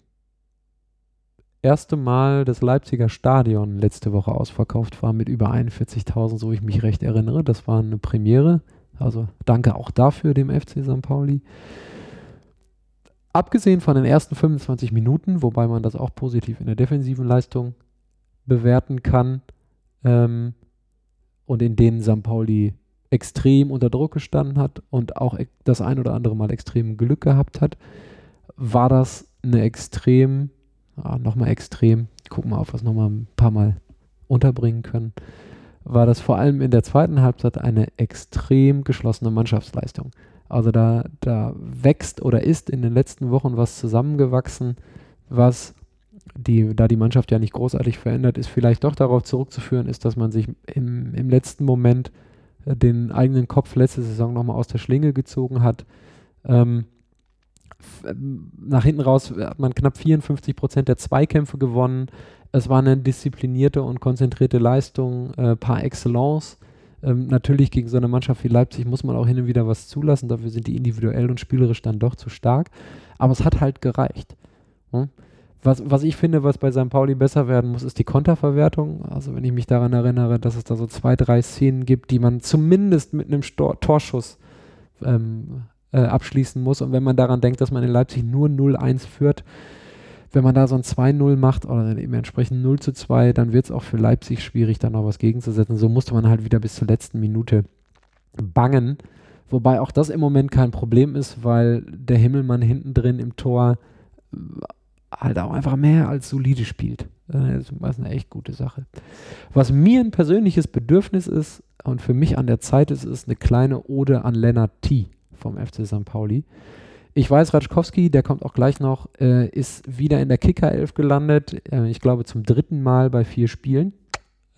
erste Mal das Leipziger Stadion letzte Woche ausverkauft war mit über 41.000, so ich mich recht erinnere. Das war eine Premiere. Also danke auch dafür dem FC St. Pauli. Abgesehen von den ersten 25 Minuten, wobei man das auch positiv in der defensiven Leistung bewerten kann ähm, und in denen St. Pauli extrem unter Druck gestanden hat und auch das ein oder andere Mal extrem Glück gehabt hat, war das eine extrem ah, nochmal extrem, gucken wir auf, was nochmal ein paar Mal unterbringen können, war das vor allem in der zweiten Halbzeit eine extrem geschlossene Mannschaftsleistung. Also da, da wächst oder ist in den letzten Wochen was zusammengewachsen, was die, da die Mannschaft ja nicht großartig verändert ist, vielleicht doch darauf zurückzuführen ist, dass man sich im, im letzten Moment den eigenen Kopf letzte Saison nochmal aus der Schlinge gezogen hat. Ähm, nach hinten raus hat man knapp 54 Prozent der Zweikämpfe gewonnen. Es war eine disziplinierte und konzentrierte Leistung äh, par excellence. Ähm, natürlich gegen so eine Mannschaft wie Leipzig muss man auch hin und wieder was zulassen. Dafür sind die individuell und spielerisch dann doch zu stark. Aber es hat halt gereicht. Hm? Was, was ich finde, was bei St. Pauli besser werden muss, ist die Konterverwertung. Also wenn ich mich daran erinnere, dass es da so zwei, drei Szenen gibt, die man zumindest mit einem Stor Torschuss ähm, äh, abschließen muss. Und wenn man daran denkt, dass man in Leipzig nur 0-1 führt, wenn man da so ein 2-0 macht oder eben entsprechend 0 zu 2, dann wird es auch für Leipzig schwierig, da noch was gegenzusetzen. So musste man halt wieder bis zur letzten Minute bangen. Wobei auch das im Moment kein Problem ist, weil der Himmelmann hinten drin im Tor halt auch einfach mehr als solide spielt. Das ist eine echt gute Sache. Was mir ein persönliches Bedürfnis ist und für mich an der Zeit ist, ist eine kleine Ode an Lennart T. vom FC St. Pauli. Ich weiß, Ratschkowski, der kommt auch gleich noch, äh, ist wieder in der Kicker-Elf gelandet. Äh, ich glaube zum dritten Mal bei vier Spielen.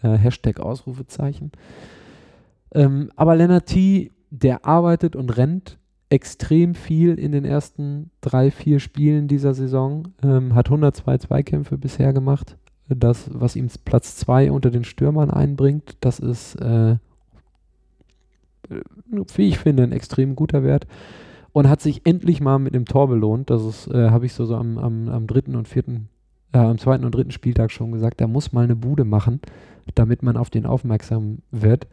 Äh, Hashtag Ausrufezeichen. Ähm, aber Lennart T., der arbeitet und rennt extrem viel in den ersten drei, vier Spielen dieser Saison. Ähm, hat 102 Zweikämpfe bisher gemacht. Das, was ihm Platz zwei unter den Stürmern einbringt, das ist, äh, wie ich finde, ein extrem guter Wert und hat sich endlich mal mit dem Tor belohnt. Das äh, habe ich so, so am, am, am dritten und vierten, äh, am zweiten und dritten Spieltag schon gesagt. Der muss mal eine Bude machen, damit man auf den aufmerksam wird.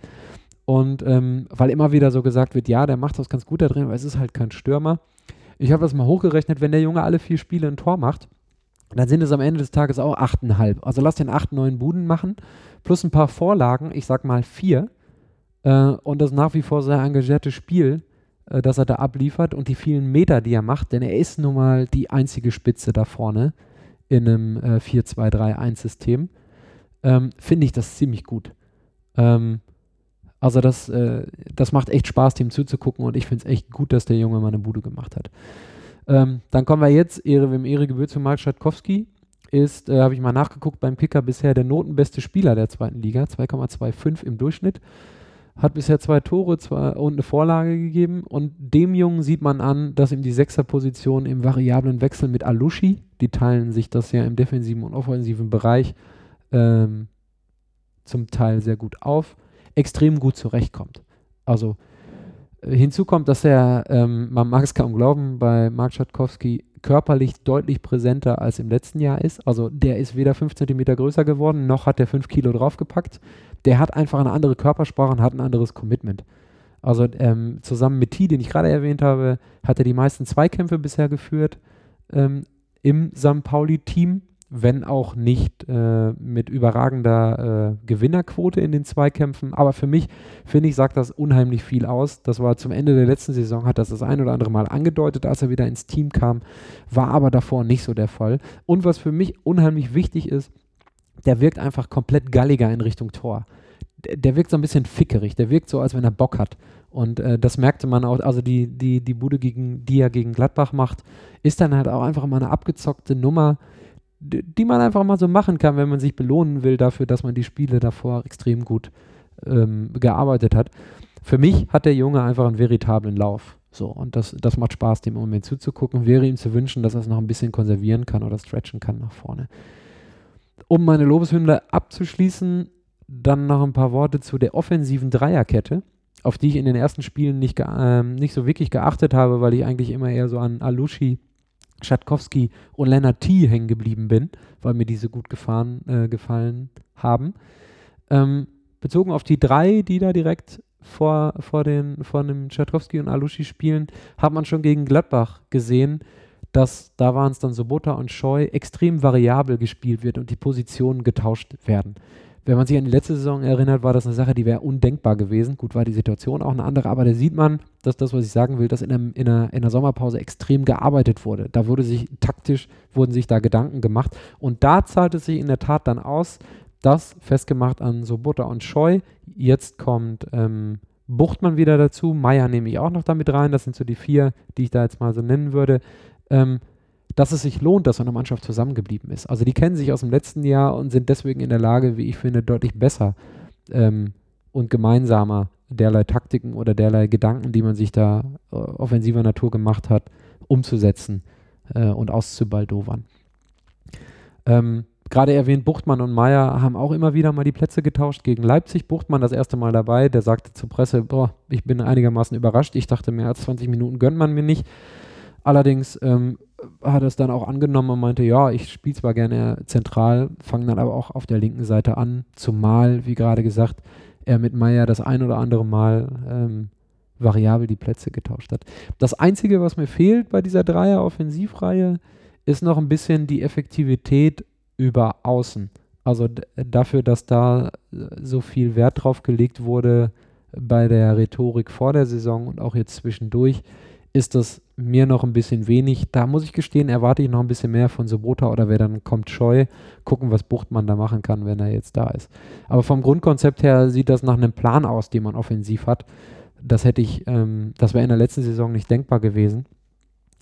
Und ähm, weil immer wieder so gesagt wird, ja, der macht das ganz gut da drin, aber es ist halt kein Stürmer. Ich habe das mal hochgerechnet, wenn der Junge alle vier Spiele ein Tor macht, dann sind es am Ende des Tages auch 8,5. Also lass den 8, 9 Buden machen, plus ein paar Vorlagen, ich sag mal vier. Äh, und das nach wie vor sehr engagierte Spiel äh, dass er da abliefert und die vielen Meter, die er macht, denn er ist nun mal die einzige Spitze da vorne in einem äh, 4-2-3-1-System, ähm, finde ich das ziemlich gut. Ähm, also das, äh, das macht echt Spaß, dem zuzugucken und ich finde es echt gut, dass der Junge mal eine Bude gemacht hat. Ähm, dann kommen wir jetzt, Ehre wem Ehre gebührt zu Mark Schatkowski, ist, äh, habe ich mal nachgeguckt, beim Kicker bisher der notenbeste Spieler der zweiten Liga, 2,25 im Durchschnitt. Hat bisher zwei Tore zwei, und eine Vorlage gegeben. Und dem Jungen sieht man an, dass ihm die Sechserposition im variablen Wechsel mit Alushi, die teilen sich das ja im defensiven und offensiven Bereich ähm, zum Teil sehr gut auf, extrem gut zurechtkommt. Also äh, hinzu kommt, dass er, ähm, man mag es kaum glauben, bei Mark Schatkowski körperlich deutlich präsenter als im letzten Jahr ist. Also der ist weder 5 cm größer geworden, noch hat er 5 Kilo draufgepackt der hat einfach eine andere Körpersprache und hat ein anderes Commitment. Also ähm, zusammen mit T, den ich gerade erwähnt habe, hat er die meisten Zweikämpfe bisher geführt ähm, im St. Pauli-Team, wenn auch nicht äh, mit überragender äh, Gewinnerquote in den Zweikämpfen. Aber für mich, finde ich, sagt das unheimlich viel aus. Das war zum Ende der letzten Saison, hat das das ein oder andere Mal angedeutet, als er wieder ins Team kam, war aber davor nicht so der Fall. Und was für mich unheimlich wichtig ist, der wirkt einfach komplett galliger in Richtung Tor. Der, wirkt so ein bisschen fickerig, der wirkt so, als wenn er Bock hat. Und äh, das merkte man auch, also die, die, die Bude, gegen, die er gegen Gladbach macht, ist dann halt auch einfach mal eine abgezockte Nummer, die, man einfach mal so machen kann, wenn man sich belohnen will dafür, dass man die Spiele davor extrem gut ähm, gearbeitet hat. Für mich hat der Junge einfach einen veritablen Lauf. So, und das, das macht Spaß, dem im Moment zuzugucken. Wäre ihm zu wünschen, dass er es noch ein bisschen konservieren kann oder stretchen kann nach vorne um meine Lobeshymne abzuschließen, dann noch ein paar Worte zu der offensiven Dreierkette, auf die ich in den ersten Spielen nicht, äh, nicht so wirklich geachtet habe, weil ich eigentlich immer eher so an Alushi, Schatkowski und Lennart T. hängen geblieben bin, weil mir diese gut gefahren, äh, gefallen haben. Ähm, bezogen auf die drei, die da direkt vor, vor, den, vor dem Schatkowski und Alushi spielen, hat man schon gegen Gladbach gesehen, dass da waren es dann Sobota und Scheu extrem variabel gespielt wird und die Positionen getauscht werden. Wenn man sich an die letzte Saison erinnert, war das eine Sache, die wäre undenkbar gewesen. Gut, war die Situation auch eine andere, aber da sieht man, dass das, was ich sagen will, dass in, einem, in, einer, in einer Sommerpause extrem gearbeitet wurde. Da wurde sich taktisch, wurden sich da Gedanken gemacht und da zahlt es sich in der Tat dann aus, das festgemacht an Sobota und Scheu. Jetzt kommt ähm, Buchtmann wieder dazu, Meier nehme ich auch noch damit rein, das sind so die vier, die ich da jetzt mal so nennen würde ähm, dass es sich lohnt, dass so eine Mannschaft zusammengeblieben ist. Also die kennen sich aus dem letzten Jahr und sind deswegen in der Lage, wie ich finde, deutlich besser ähm, und gemeinsamer derlei Taktiken oder derlei Gedanken, die man sich da äh, offensiver Natur gemacht hat, umzusetzen äh, und auszubaldowern. Ähm, gerade erwähnt, Buchtmann und Meier haben auch immer wieder mal die Plätze getauscht gegen Leipzig. Buchtmann das erste Mal dabei, der sagte zur Presse, boah, ich bin einigermaßen überrascht. Ich dachte, mehr als 20 Minuten gönnt man mir nicht. Allerdings ähm, hat es dann auch angenommen und meinte, ja, ich spiele zwar gerne zentral, fange dann aber auch auf der linken Seite an, zumal, wie gerade gesagt, er mit Meier das ein oder andere Mal ähm, variabel die Plätze getauscht hat. Das Einzige, was mir fehlt bei dieser Dreier-Offensivreihe, ist noch ein bisschen die Effektivität über Außen. Also dafür, dass da äh, so viel Wert drauf gelegt wurde bei der Rhetorik vor der Saison und auch jetzt zwischendurch, ist das mir noch ein bisschen wenig. Da muss ich gestehen, erwarte ich noch ein bisschen mehr von Sobota oder wer dann kommt, Scheu. Gucken, was Buchtmann da machen kann, wenn er jetzt da ist. Aber vom Grundkonzept her sieht das nach einem Plan aus, den man offensiv hat. Das hätte ich, ähm, das wäre in der letzten Saison nicht denkbar gewesen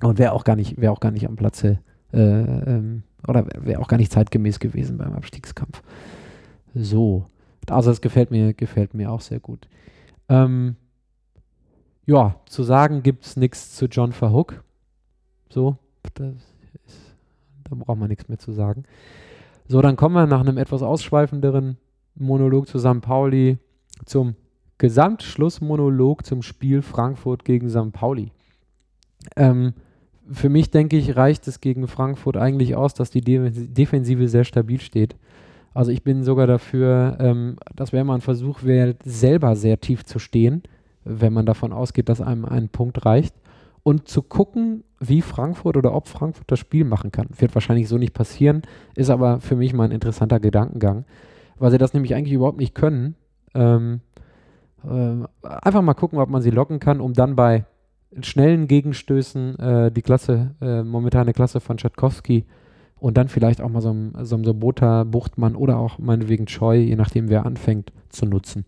und wäre auch gar nicht, wäre auch gar nicht am Platze äh, ähm, oder wäre auch gar nicht zeitgemäß gewesen beim Abstiegskampf. So. Also das gefällt mir, gefällt mir auch sehr gut. Ähm, ja, zu sagen gibt es nichts zu John Verhook. So, ist, da braucht man nichts mehr zu sagen. So, dann kommen wir nach einem etwas ausschweifenderen Monolog zu St. Pauli zum Gesamtschlussmonolog zum Spiel Frankfurt gegen St. Pauli. Ähm, für mich, denke ich, reicht es gegen Frankfurt eigentlich aus, dass die De Defensive sehr stabil steht. Also ich bin sogar dafür, ähm, das wäre mal ein Versuch, wäre selber sehr tief zu stehen, wenn man davon ausgeht, dass einem ein Punkt reicht. Und zu gucken, wie Frankfurt oder ob Frankfurt das Spiel machen kann. Wird wahrscheinlich so nicht passieren, ist aber für mich mal ein interessanter Gedankengang, weil sie das nämlich eigentlich überhaupt nicht können. Ähm, äh, einfach mal gucken, ob man sie locken kann, um dann bei schnellen Gegenstößen äh, die Klasse, äh, momentane Klasse von Schatkowski und dann vielleicht auch mal so ein, so ein Sobota, Buchtmann oder auch meinetwegen Choi, je nachdem wer anfängt, zu nutzen.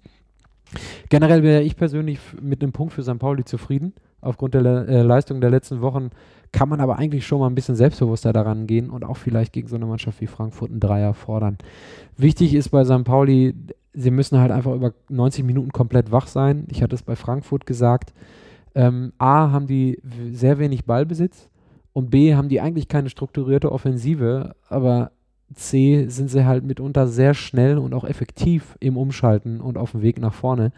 Generell wäre ich persönlich mit einem Punkt für St. Pauli zufrieden. Aufgrund der Le äh, Leistung der letzten Wochen kann man aber eigentlich schon mal ein bisschen selbstbewusster daran gehen und auch vielleicht gegen so eine Mannschaft wie Frankfurt einen Dreier fordern. Wichtig ist bei St. Pauli, sie müssen halt einfach über 90 Minuten komplett wach sein. Ich hatte es bei Frankfurt gesagt. Ähm, A, haben die sehr wenig Ballbesitz und B, haben die eigentlich keine strukturierte Offensive, aber C, sind sie halt mitunter sehr schnell und auch effektiv im Umschalten und auf dem Weg nach vorne.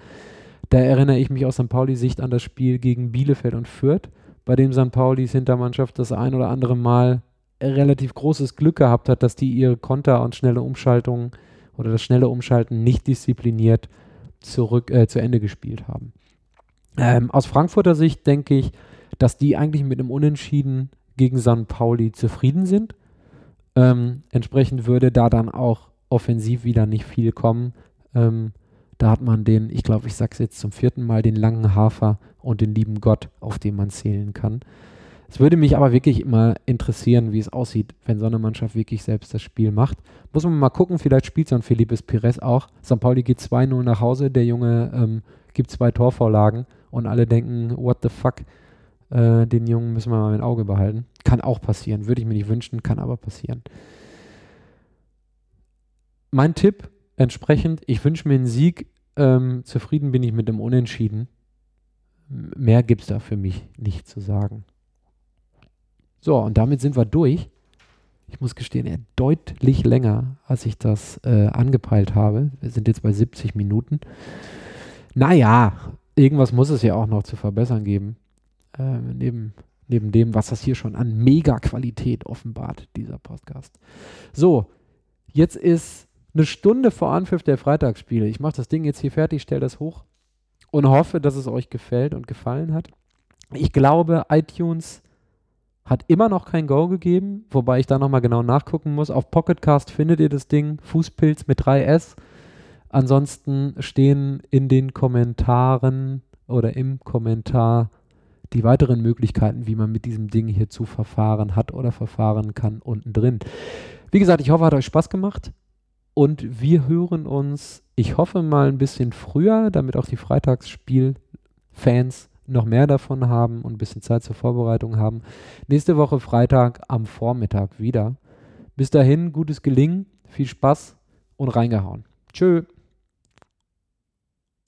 Da erinnere ich mich aus St. Pauli-Sicht an das Spiel gegen Bielefeld und Fürth, bei dem St. Paulis Hintermannschaft das ein oder andere Mal relativ großes Glück gehabt hat, dass die ihre Konter und schnelle Umschaltungen oder das schnelle Umschalten nicht diszipliniert zurück äh, zu Ende gespielt haben. Ähm, aus Frankfurter Sicht denke ich, dass die eigentlich mit einem Unentschieden gegen St. Pauli zufrieden sind. Ähm, entsprechend würde da dann auch offensiv wieder nicht viel kommen. Ähm, da hat man den, ich glaube, ich sage es jetzt zum vierten Mal, den langen Hafer und den lieben Gott, auf den man zählen kann. Es würde mich aber wirklich immer interessieren, wie es aussieht, wenn so eine Mannschaft wirklich selbst das Spiel macht. Muss man mal gucken, vielleicht spielt so ein Felipes Pires auch. St. Pauli geht 2-0 nach Hause, der Junge ähm, gibt zwei Torvorlagen und alle denken, what the fuck, äh, den Jungen müssen wir mal im Auge behalten. Kann auch passieren, würde ich mir nicht wünschen, kann aber passieren. Mein Tipp entsprechend, ich wünsche mir einen Sieg, ähm, zufrieden bin ich mit dem Unentschieden. Mehr gibt es da für mich nicht zu sagen. So, und damit sind wir durch. Ich muss gestehen, er deutlich länger, als ich das äh, angepeilt habe. Wir sind jetzt bei 70 Minuten. Naja, irgendwas muss es ja auch noch zu verbessern geben. Äh, neben, neben dem, was das hier schon an Mega-Qualität offenbart, dieser Podcast. So, jetzt ist eine Stunde vor Anpfiff der Freitagsspiele. Ich mache das Ding jetzt hier fertig, stelle das hoch und hoffe, dass es euch gefällt und gefallen hat. Ich glaube, iTunes hat immer noch kein Go gegeben, wobei ich da nochmal genau nachgucken muss. Auf Pocketcast findet ihr das Ding, Fußpilz mit 3S. Ansonsten stehen in den Kommentaren oder im Kommentar die weiteren Möglichkeiten, wie man mit diesem Ding hier zu verfahren hat oder verfahren kann, unten drin. Wie gesagt, ich hoffe, hat euch Spaß gemacht und wir hören uns, ich hoffe mal ein bisschen früher, damit auch die Freitagsspiel-Fans noch mehr davon haben und ein bisschen Zeit zur Vorbereitung haben. Nächste Woche Freitag am Vormittag wieder. Bis dahin, gutes Gelingen, viel Spaß und reingehauen. Tschö.